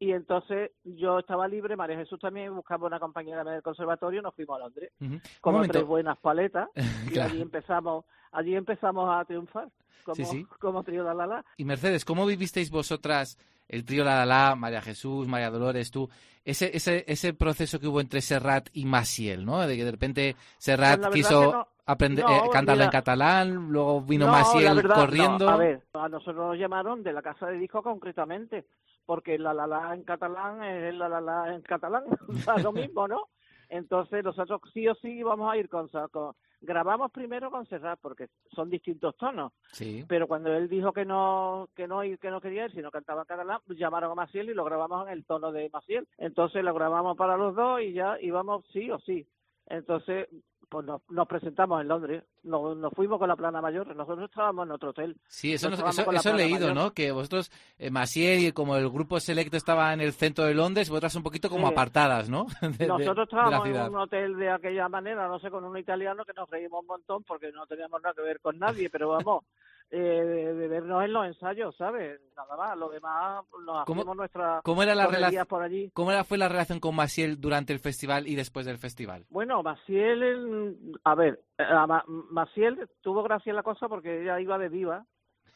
Y entonces yo estaba libre, María Jesús también, buscamos una compañera del conservatorio, nos fuimos a Londres. Un como tres buenas paletas y Claro. allí empezamos, allí empezamos a triunfar como, Sí, sí. como trío La La La. Y Mercedes, ¿cómo vivisteis vosotras el trío La La La, María Jesús, María Dolores, tú? Ese, ese, ese proceso que hubo entre Serrat y Maciel, ¿no? De que de repente Serrat Pues quiso no. aprender, No, eh, cantarlo en mira. catalán, luego vino No, Maciel verdad, corriendo. A ver, a nosotros nos llamaron de la casa de disco concretamente, porque la la la en catalán es la la la en catalán, o sea, lo mismo, ¿no? Entonces nosotros sí o sí íbamos a ir con, con, grabamos primero con Serrat porque son distintos tonos. Sí. Pero cuando él dijo que no que no que no quería ir, sino cantaba en catalán, llamaron a Maciel y lo grabamos en el tono de Maciel. Entonces lo grabamos para los dos y ya íbamos sí o sí. Entonces pues nos, nos presentamos en Londres, nos, nos fuimos con la plana mayor, nosotros estábamos en otro hotel. Sí, eso, Nos eso, he leído, mayor. ¿no? Que vosotros, eh, Maciel y como el grupo selecto estaba en el centro de Londres, vosotras un poquito como Sí. apartadas, ¿no? De- Nosotros estábamos en un hotel de aquella manera, no sé, con un italiano que nos reímos un montón porque no teníamos nada que ver con nadie, pero vamos, eh, de, vernos en los ensayos, ¿sabes? Nada más, lo demás nos ¿Cómo- hacemos nuestras ¿Cómo era la relación? por allí. ¿Cómo era, fue la relación con Maciel durante el festival y después del festival? Bueno, Maciel, el- a ver, a Ma- Maciel tuvo gracia la cosa porque ella iba de diva,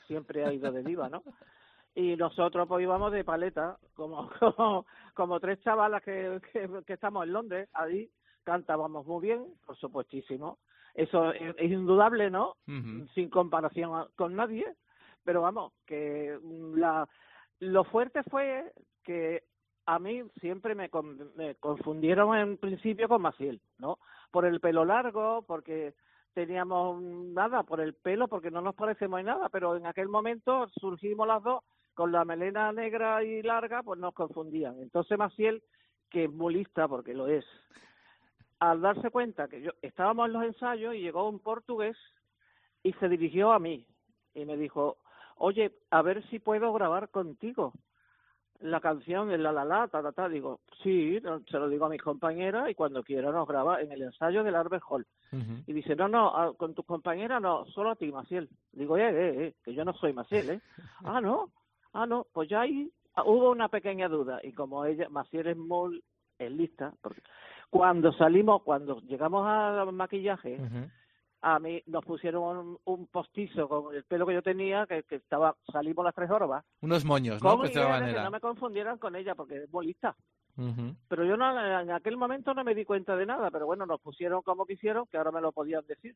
siempre ha ido de diva, ¿no? Y nosotros pues íbamos de paleta, como como, como tres chavalas que, que, que estamos en Londres, ahí cantábamos muy bien, por supuestísimo. Eso es, es indudable, ¿no? Sin comparación a- con nadie, pero vamos, que mm, la, lo fuerte fue que a mí siempre me, con- me confundieron en principio con Maciel, ¿no? Por el pelo largo, porque teníamos mm, nada, por el pelo, porque no nos parecemos en nada, pero en aquel momento surgimos las dos con la melena negra y larga, pues nos confundían. Entonces Maciel, que es muy lista, porque lo es, al darse cuenta que yo estábamos en los ensayos y llegó un portugués y se dirigió a mí y me dijo, oye, a ver si puedo grabar contigo la canción de La La La, ta, ta, ta. Digo, sí, se lo digo a mis compañeras y cuando quiera nos graba en el ensayo del Arbel Hall. Y dice, no, no, con tus compañeras no, solo a ti, Maciel. Digo, eh, eh, eh, que yo no soy Maciel, ¿eh? ah, no, ah, no, pues ya ahí ah, hubo una pequeña duda y como ella, Maciel es muy es lista, porque cuando salimos, cuando llegamos al maquillaje, a mí nos pusieron un, un postizo con el pelo que yo tenía, que, que estaba, salimos las tres horas, Unos moños, ¿no? ¿Cómo Pues de esa que no me confundieran con ella porque es muy Pero yo no, en aquel momento no me di cuenta de nada, pero bueno, nos pusieron como quisieron, que ahora me lo podían decir,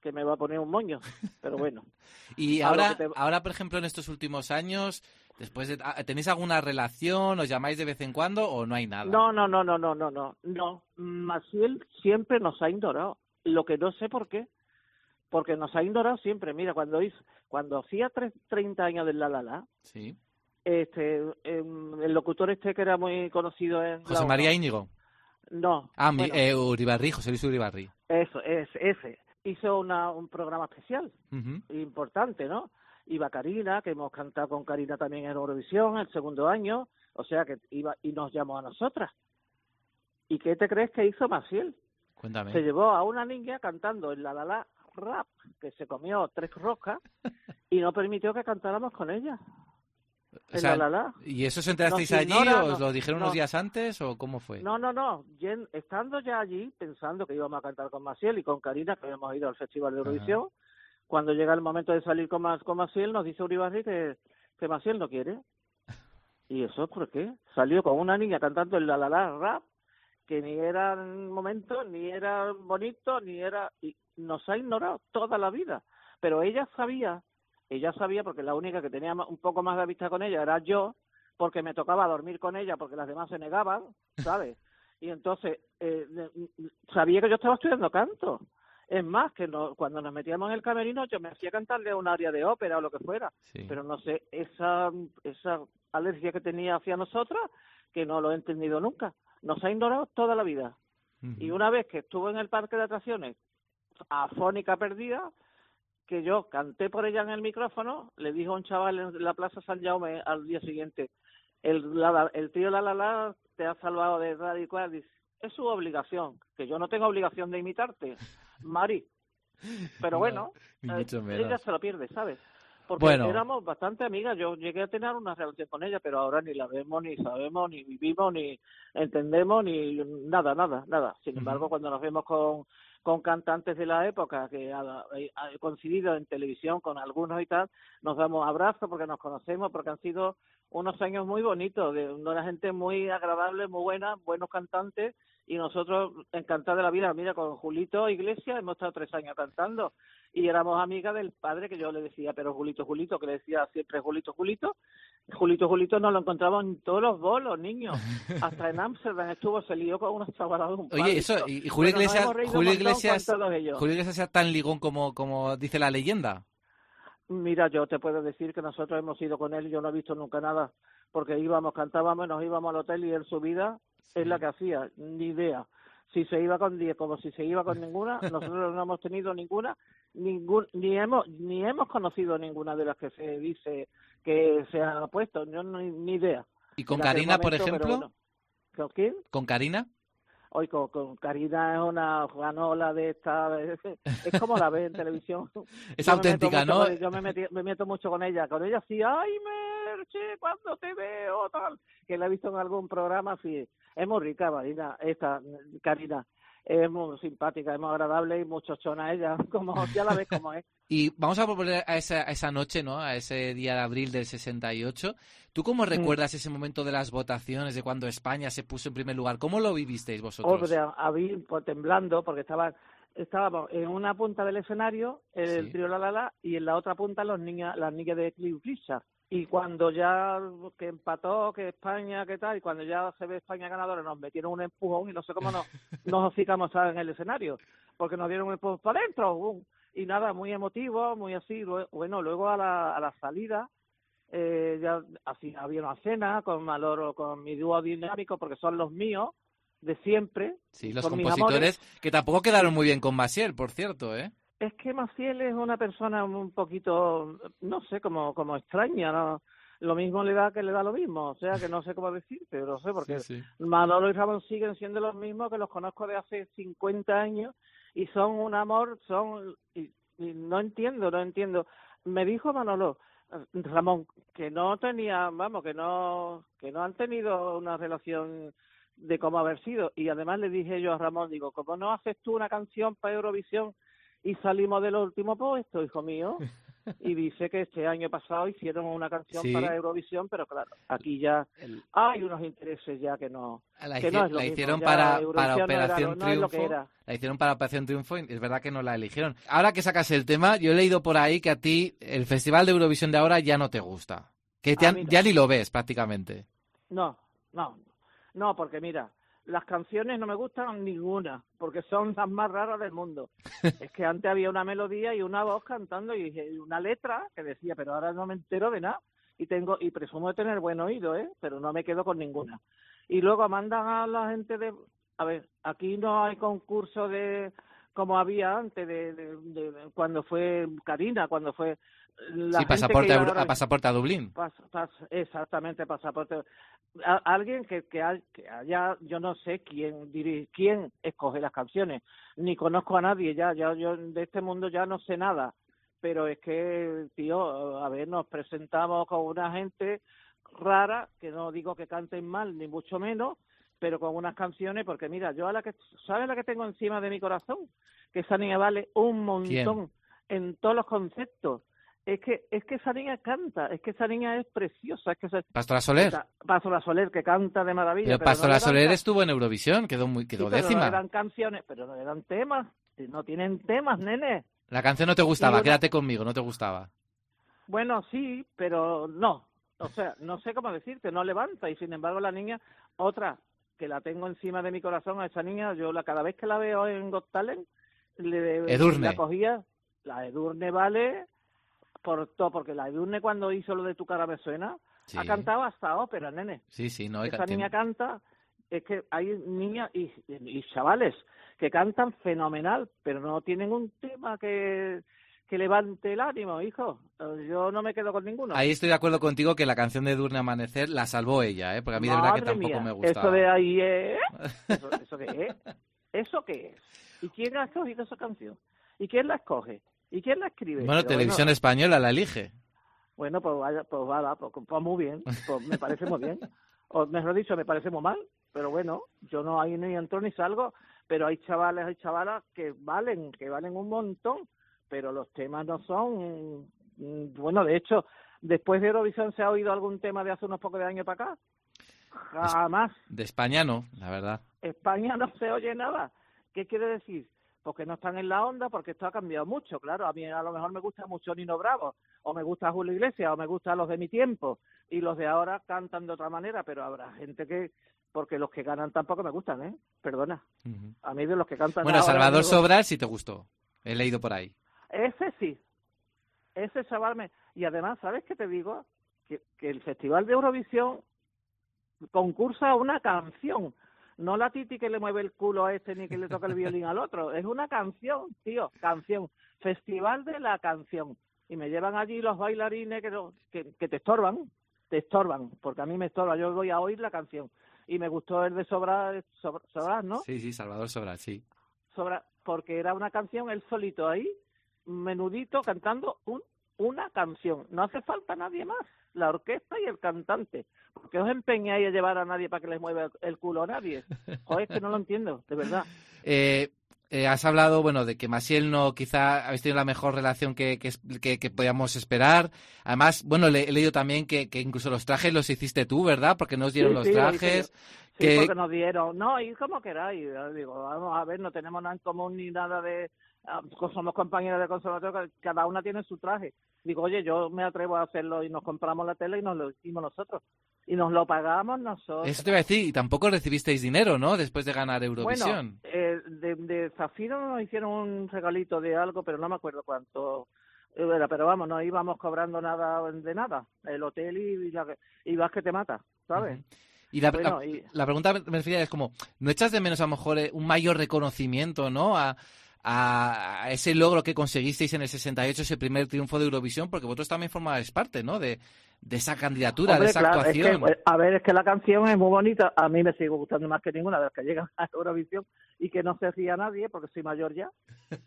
que me va a poner un moño, pero bueno. Y ahora, te- ahora, por ejemplo, en estos últimos años, después de, ah, ¿tenéis alguna relación? ¿Os llamáis de vez en cuando o no hay nada? No, no, no, no, no, no, no, no. Maciel siempre nos ha ignorado, lo que no sé por qué, porque nos ha ignorado siempre. Mira, cuando hizo, cuando hacía tres- 30 años del La La La, Sí. Este, em, el locutor este que era muy conocido en José. María Íñigo. No, Ah, bueno, eh, Uribarri, José Luis Uribarri. eso, es ese. Hizo una, un programa especial, importante, ¿no? Iba Karina, que hemos cantado con Karina también en Eurovisión el segundo año, o sea que iba y nos llamó a nosotras. ¿Y qué te crees que hizo Maciel? Cuéntame. Se llevó a una niña cantando el la la la rap, que se comió tres roscas y no permitió que cantáramos con ella. O El sea, la la la. ¿Y eso os enterasteis allí ignora, o os lo dijeron no. unos días antes o cómo fue? No, no, no. Estando ya allí, pensando que íbamos a cantar con Maciel y con Karina, que habíamos ido al Festival de Eurovisión, cuando llega el momento de salir con, con Maciel, nos dice Uribarri que, que Maciel no quiere. ¿Y eso por qué? Salió con una niña cantando el la la la rap, que ni era en momento, ni era bonito, ni era... y nos ha ignorado toda la vida. Pero ella sabía, ella sabía, porque la única que tenía un poco más de vista con ella era yo, porque me tocaba dormir con ella, porque las demás se negaban, ¿sabes? Y entonces eh, de- sabía que yo estaba estudiando canto. Es más, que no, cuando nos metíamos en el camerino yo me hacía cantarle un área de ópera o lo que fuera. Pero no sé, esa, esa alergia que tenía hacia nosotras, que no lo he entendido nunca. Nos ha ignorado toda la vida. Y una vez que estuvo en el parque de atracciones, afónica perdida, que yo canté por ella en el micrófono, le dijo a un chaval en la Plaza San Jaume al día siguiente, el, la, el tío La La La te ha salvado de radical, dice, es su obligación, que yo no tengo obligación de imitarte, Mari. Pero No, bueno, eh, ella se lo pierde, ¿sabes? Porque Bueno. éramos bastante amigas, yo llegué a tener una relación con ella, pero ahora ni la vemos, ni sabemos, ni vivimos, ni entendemos, ni nada, nada, nada. Sin embargo, cuando nos vemos con, con cantantes de la época, que ha coincidido en televisión con algunos y tal, nos damos abrazos porque nos conocemos, porque han sido unos años muy bonitos, de una gente muy agradable, muy buena, buenos cantantes y nosotros encantados de la vida. Mira, con Julito Iglesias hemos estado tres años cantando y éramos amigas del padre que yo le decía, pero Julito, Julito, que le decía siempre Julito, Julito. Julito, Julito nos lo encontramos en todos los bolos, niños. Hasta en Ámsterdam estuvo, se lió con unos chavaladas de un Oye, eso, y y Julio Iglesias, Julio Iglesias. Julio Iglesias sea tan ligón como, como dice la leyenda. Mira, yo te puedo decir que nosotros hemos ido con él yo no he visto nunca nada, porque íbamos, cantábamos, nos íbamos al hotel y él su es la que hacía, ni idea. Si se iba con 10 como si se iba con ninguna, nosotros no hemos tenido ninguna, ningún, ni hemos ni hemos conocido ninguna de las que se dice que se han puesto, yo no, ni idea. ¿Y con Karina, por ejemplo? bueno. ¿Con quién? ¿Con Karina? Hoy con, con Karina es una ganola de esta, es, es como la ve en televisión. Es Yo auténtica, ¿no? con- yo me, metí- me meto mucho con ella, con ella sí, ay Merche, cuando te veo, tal, que la he visto en algún programa, sí, es muy rica Marina, esta, Karina, es muy simpática, es muy agradable y muy chochona ella, como ya la ves como es. Y vamos a volver a esa, a esa noche, ¿no? A ese día de abril del 68. ¿Tú cómo Mm. recuerdas ese momento de las votaciones, de cuando España se puso en primer lugar? ¿Cómo lo vivisteis vosotros? Hombre, a mí, pues, temblando, porque estaba, estábamos en una punta del escenario, el Sí. trío La La La, y en la otra punta los niñas, las niñas de Cliff Richard. Y cuando ya que empató, que España, que tal, y cuando ya se ve España ganadora, nos metieron un empujón y no sé cómo nos, nos hocicamos en el escenario, porque nos dieron un empujón para adentro. Y nada, muy emotivo, muy así. Bueno, luego a la, a la salida, eh, ya así había una cena con Maloro, con mi dúo dinámico, porque son los míos de siempre. Sí, los compositores que tampoco quedaron muy bien con Maciel, por cierto, ¿eh? Es que Maciel es una persona un poquito, no sé, como, como extraña, ¿no? Lo mismo le da que le da lo mismo, o sea que no sé cómo decirte, no sé, porque Sí, sí. Manolo y Ramón siguen siendo los mismos que los conozco de hace 50 años y son un amor, son, y, y no entiendo, no entiendo. Me dijo Manolo, Ramón, que no tenía, vamos, que no, que no han tenido una relación de cómo haber sido. Y además le dije yo a Ramón, digo, ¿cómo no haces tú una canción para Eurovisión y salimos del último puesto, hijo mío? Y dice que este año pasado hicieron una canción Sí. para Eurovisión, pero claro, aquí ya hay unos intereses ya que no, La, que hici- no es lo la mismo, hicieron para, para no era Operación no Triunfo. La hicieron para Operación Triunfo y es verdad que no la eligieron. Ahora que sacas el tema, yo he leído por ahí que a ti el Festival de Eurovisión de ahora ya no te gusta. Que te han- ya ni lo ves prácticamente. No, no, no, porque mira, las canciones no me gustan ninguna, porque son las más raras del mundo. es que antes había una melodía y una voz cantando y una letra que decía, pero ahora no me entero de nada. Y tengo y presumo de tener buen oído, ¿eh? Pero no me quedo con ninguna. Y luego mandan a la gente de, a ver, aquí no hay concurso de como había antes de, de- de- cuando fue Karina, cuando fue la sí, pasaporte a, ahora- Euro- a pasaporte a Dublín. Pas- pas- exactamente, pasaporte. A- alguien que, que, hay- que haya, yo no sé quién diri- quién escoge las canciones, ni conozco a nadie ya, ya yo de este mundo ya no sé nada, pero es que, tío, a ver, nos presentamos con una gente rara, que no digo que canten mal, ni mucho menos, pero con unas canciones, porque mira, yo a la que, ¿sabes la que tengo encima de mi corazón? Que esa niña vale un montón en todos los conceptos. Es que, es que esa niña canta, es que esa niña es preciosa, es que esa, Pastora Soler. Pastora Soler que canta de maravilla. Pero pero no Pastora Soler estuvo en Eurovisión, quedó muy sí, quedó pero décima. No le dan canciones, pero no le dan temas, no tienen temas, nene. La canción no te gustaba, una- quédate conmigo, no te gustaba. Bueno, sí, pero no. O sea, no sé cómo decirte, no levanta. Y sin embargo, la niña, otra que la tengo encima de mi corazón, a esa niña, yo la cada vez que la veo en Got Talent, le, Edurne. la cogía. La Edurne vale por todo, porque la Edurne cuando hizo lo de Tu cara me suena, Sí. ha cantado hasta ópera, nene. Sí, sí, no. Esa niña canta, es que hay niñas y, y chavales que cantan fenomenal, pero no tienen un tema que, que levante el ánimo, hijo. Eh, Yo no me quedo con ninguno. Ahí estoy de acuerdo contigo que la canción de Durne Amanecer la salvó ella, ¿eh? porque a mí de verdad que Madre tampoco mía, me gustaba. Eso de ahí es... ¿Eso, eso qué es? ¿Eso qué es? ¿Y quién ha escogido esa canción? ¿Y quién la escoge? ¿Y quién la escribe? Bueno, Pero Televisión Española la elige. Bueno, pues vaya, pues vaya, pues, pues muy bien, pues me parece muy bien. O mejor dicho, me parece muy mal, pero bueno, yo no ahí ni entro ni salgo, pero hay chavales, hay chavalas que valen, que valen un montón, pero los temas no son, mm, bueno, de hecho, después de Eurovisión se ha oído algún tema de hace unos pocos de años para acá. Jamás. De España no, la verdad. España no se oye nada. ¿Qué quiere decir? Porque no están en la onda, porque esto ha cambiado mucho, claro. A mí a lo mejor me gusta mucho Nino Bravo, o me gusta Julio Iglesias, o me gustan los de mi tiempo, y los de ahora cantan de otra manera, pero habrá gente que, porque los que ganan tampoco me gustan, ¿eh? Perdona. A mí de los que cantan Bueno, ahora, Salvador digo, Sobral sí te gustó. He leído por ahí. Ese sí. Ese chaval me... Y además, ¿sabes qué te digo? Que, que el Festival de Eurovisión concursa una canción. No la Titi que le mueve el culo a este ni que le toca el violín al otro. Es una canción, tío, canción. Festival de la canción. Y me llevan allí los bailarines que, que, que te estorban, te estorban, porque a mí me estorba. Yo voy a oír la canción. Y me gustó el de Sobra, Sobra, Sobras, ¿no? Sí, sí, Salvador Sobral, sí. Sobra, porque era una canción, él solito ahí, menudito, cantando un, una canción. No hace falta nadie más, la orquesta y el cantante. porque os empeñáis a llevar a nadie para que les mueva el culo a nadie? Joder, es que no lo entiendo, de verdad. Eh, eh, has hablado, bueno, de que Masiel no, quizá habéis tenido la mejor relación que, que, que- que podíamos esperar. Además, bueno, le- he leído también que, que incluso los trajes los hiciste tú, ¿verdad? Porque nos dieron Sí, los sí, trajes. Sí, que, porque nos dieron. No, y como queráis. Digo, vamos a ver, no tenemos nada en común ni nada de. Ah, Somos compañeros de conservatorio, cada una tiene su traje. Digo, oye, yo me atrevo a hacerlo y nos compramos la tela y nos lo hicimos nosotros. Y nos lo pagamos nosotros. Eso te iba a decir, y tampoco recibisteis dinero, ¿no? Después de ganar Eurovisión. Bueno, eh, de, de Zafiro nos hicieron un regalito de algo, pero no me acuerdo cuánto era. Pero vamos, no íbamos cobrando nada de nada. El hotel y, y, la- y vas que te mata, ¿sabes? Y la, Bueno, la- y- la pregunta me refería es como, ¿no echas de menos a lo mejor eh, un mayor reconocimiento, ¿no? A, a- ese logro que conseguisteis en el 68, ese primer triunfo de Eurovisión, porque vosotros también formabais parte, ¿no? De, de esa candidatura, de esa claro, es actuación. que, eh, a ver, es que la canción es muy bonita. A mí me sigue gustando más que ninguna de las que llegan a Eurovisión y que no se ría nadie porque soy mayor ya.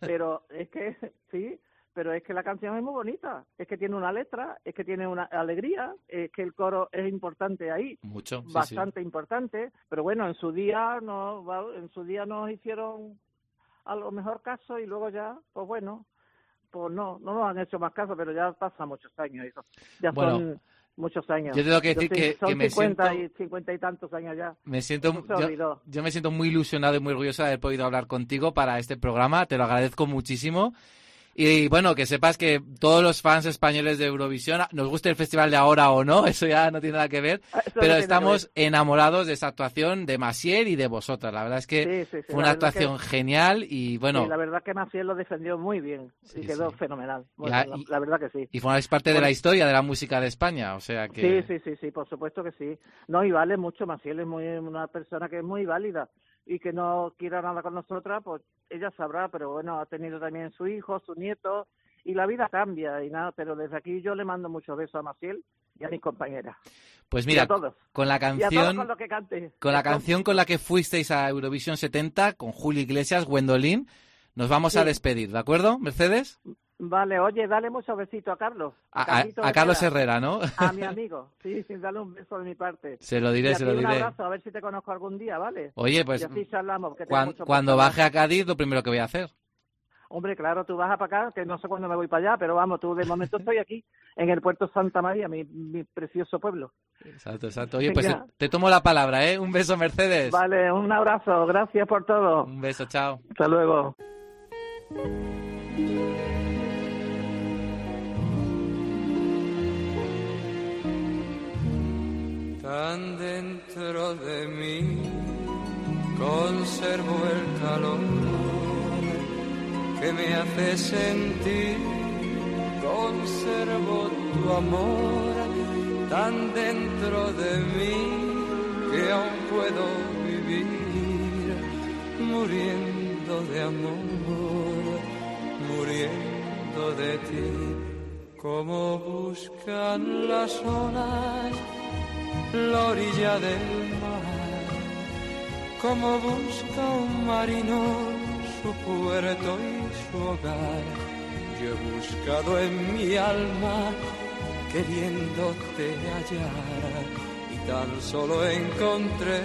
Pero es que, sí, pero es que la canción es muy bonita. Es que tiene una letra, es que tiene una alegría, es que el coro es importante ahí. Mucho, sí, sí. bastante importante, pero bueno, en su día no, en su día nos hicieron a lo mejor caso y luego ya, pues bueno, pues no, no nos han hecho más caso, pero ya pasa muchos años eso, ya Bueno, son muchos años. yo tengo que decir que- son que me 50 siento- y 50 y tantos años ya. Me siento, yo me siento muy ilusionado y muy orgulloso de haber podido hablar contigo para este programa. Te lo agradezco muchísimo. Y bueno, que sepas que todos los fans españoles de Eurovisión, nos guste el festival de ahora o no, eso ya no tiene nada que ver, no pero estamos enamorados de esa actuación de Masiel y de vosotras. La verdad es que Sí, sí, sí, fue una actuación que- genial y bueno, la verdad que Maciel lo defendió muy bien y quedó fenomenal. Bueno, la, y- la verdad que sí. y formáis parte de la historia de la música de España, o sea que... Sí, sí, sí, sí, por supuesto que sí. No, y vale mucho, Maciel es muy, una persona que es muy válida y que no quiera nada con nosotras, pues ella sabrá, pero bueno, ha tenido también su hijo, su nieto, y la vida cambia y nada, pero desde aquí yo le mando muchos besos a Maciel y a mis compañeras. Pues Y mira, a todos. con la Y canción... con lo que cante. Con la canción con la que fuisteis a Eurovisión 70, con Julio Iglesias, Gwendolyn, nos vamos a despedir, ¿de acuerdo, Mercedes? Vale, oye, dale muchos besitos a Carlos. A, a- Carlito a Carlos Herrera, ¿no? A mi amigo, sí, sí, dale un beso de mi parte. Se lo diré, Y se lo un diré. abrazo, a ver si te conozco algún día, ¿vale? Oye, pues, Y así charlamos, tengo Cuan- mucho cuando baje a Cádiz, lo primero que voy a hacer. Hombre, claro, tú vas para acá, que no sé cuándo me voy para allá, pero vamos, tú de momento estoy aquí, en el puerto Santa María, mi, mi precioso pueblo. Exacto, exacto. Oye, pues te, te tomo la palabra, ¿eh? Un beso, Mercedes. Vale, un abrazo, gracias por todo. Un beso, chao. Hasta luego. Tan dentro de mí conservo el calor que me hace sentir, conservo tu amor tan dentro de mí que aún puedo vivir muriendo de amor, muriendo de ti, como buscan las olas la orilla del mar, como busca un marino su puerto y su hogar. Yo he buscado en mi alma queriéndote hallar. Y tan solo encontré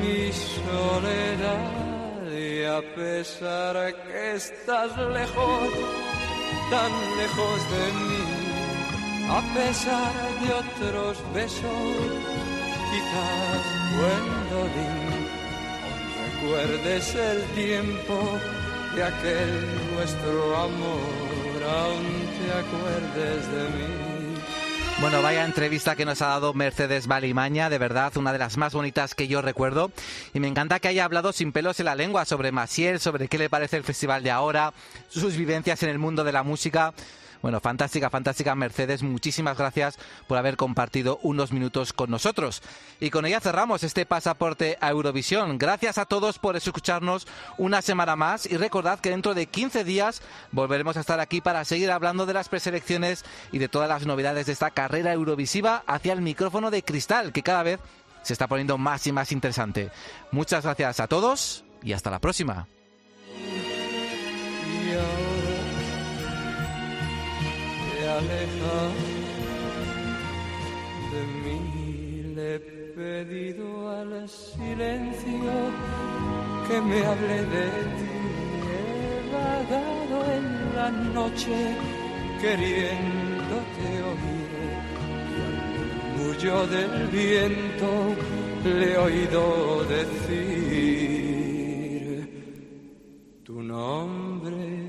mi soledad. Y a pesar que estás lejos, tan lejos de mí, a pesar de otros besos, quizás Gwendolyn, recuerdes el tiempo de aquel nuestro amor, aún te acuerdes de mí. Bueno, vaya entrevista que nos ha dado Mercedes Balimaña, de verdad, una de las más bonitas que yo recuerdo. Y me encanta que haya hablado sin pelos en la lengua sobre Maciel, sobre qué le parece el festival de ahora, sus vivencias en el mundo de la música. Bueno, fantástica, fantástica Mercedes, muchísimas gracias por haber compartido unos minutos con nosotros. Y con ella cerramos este pasaporte a Eurovisión. Gracias a todos por escucharnos una semana más y recordad que dentro de 15 días volveremos a estar aquí para seguir hablando de las preselecciones y de todas las novedades de esta carrera eurovisiva hacia el micrófono de cristal que cada vez se está poniendo más y más interesante. Muchas gracias a todos y hasta la próxima aleja de mí. Le he pedido al silencio que me hable de ti. He vagado en la noche queriéndote oír. Mucho del viento le he oído decir tu nombre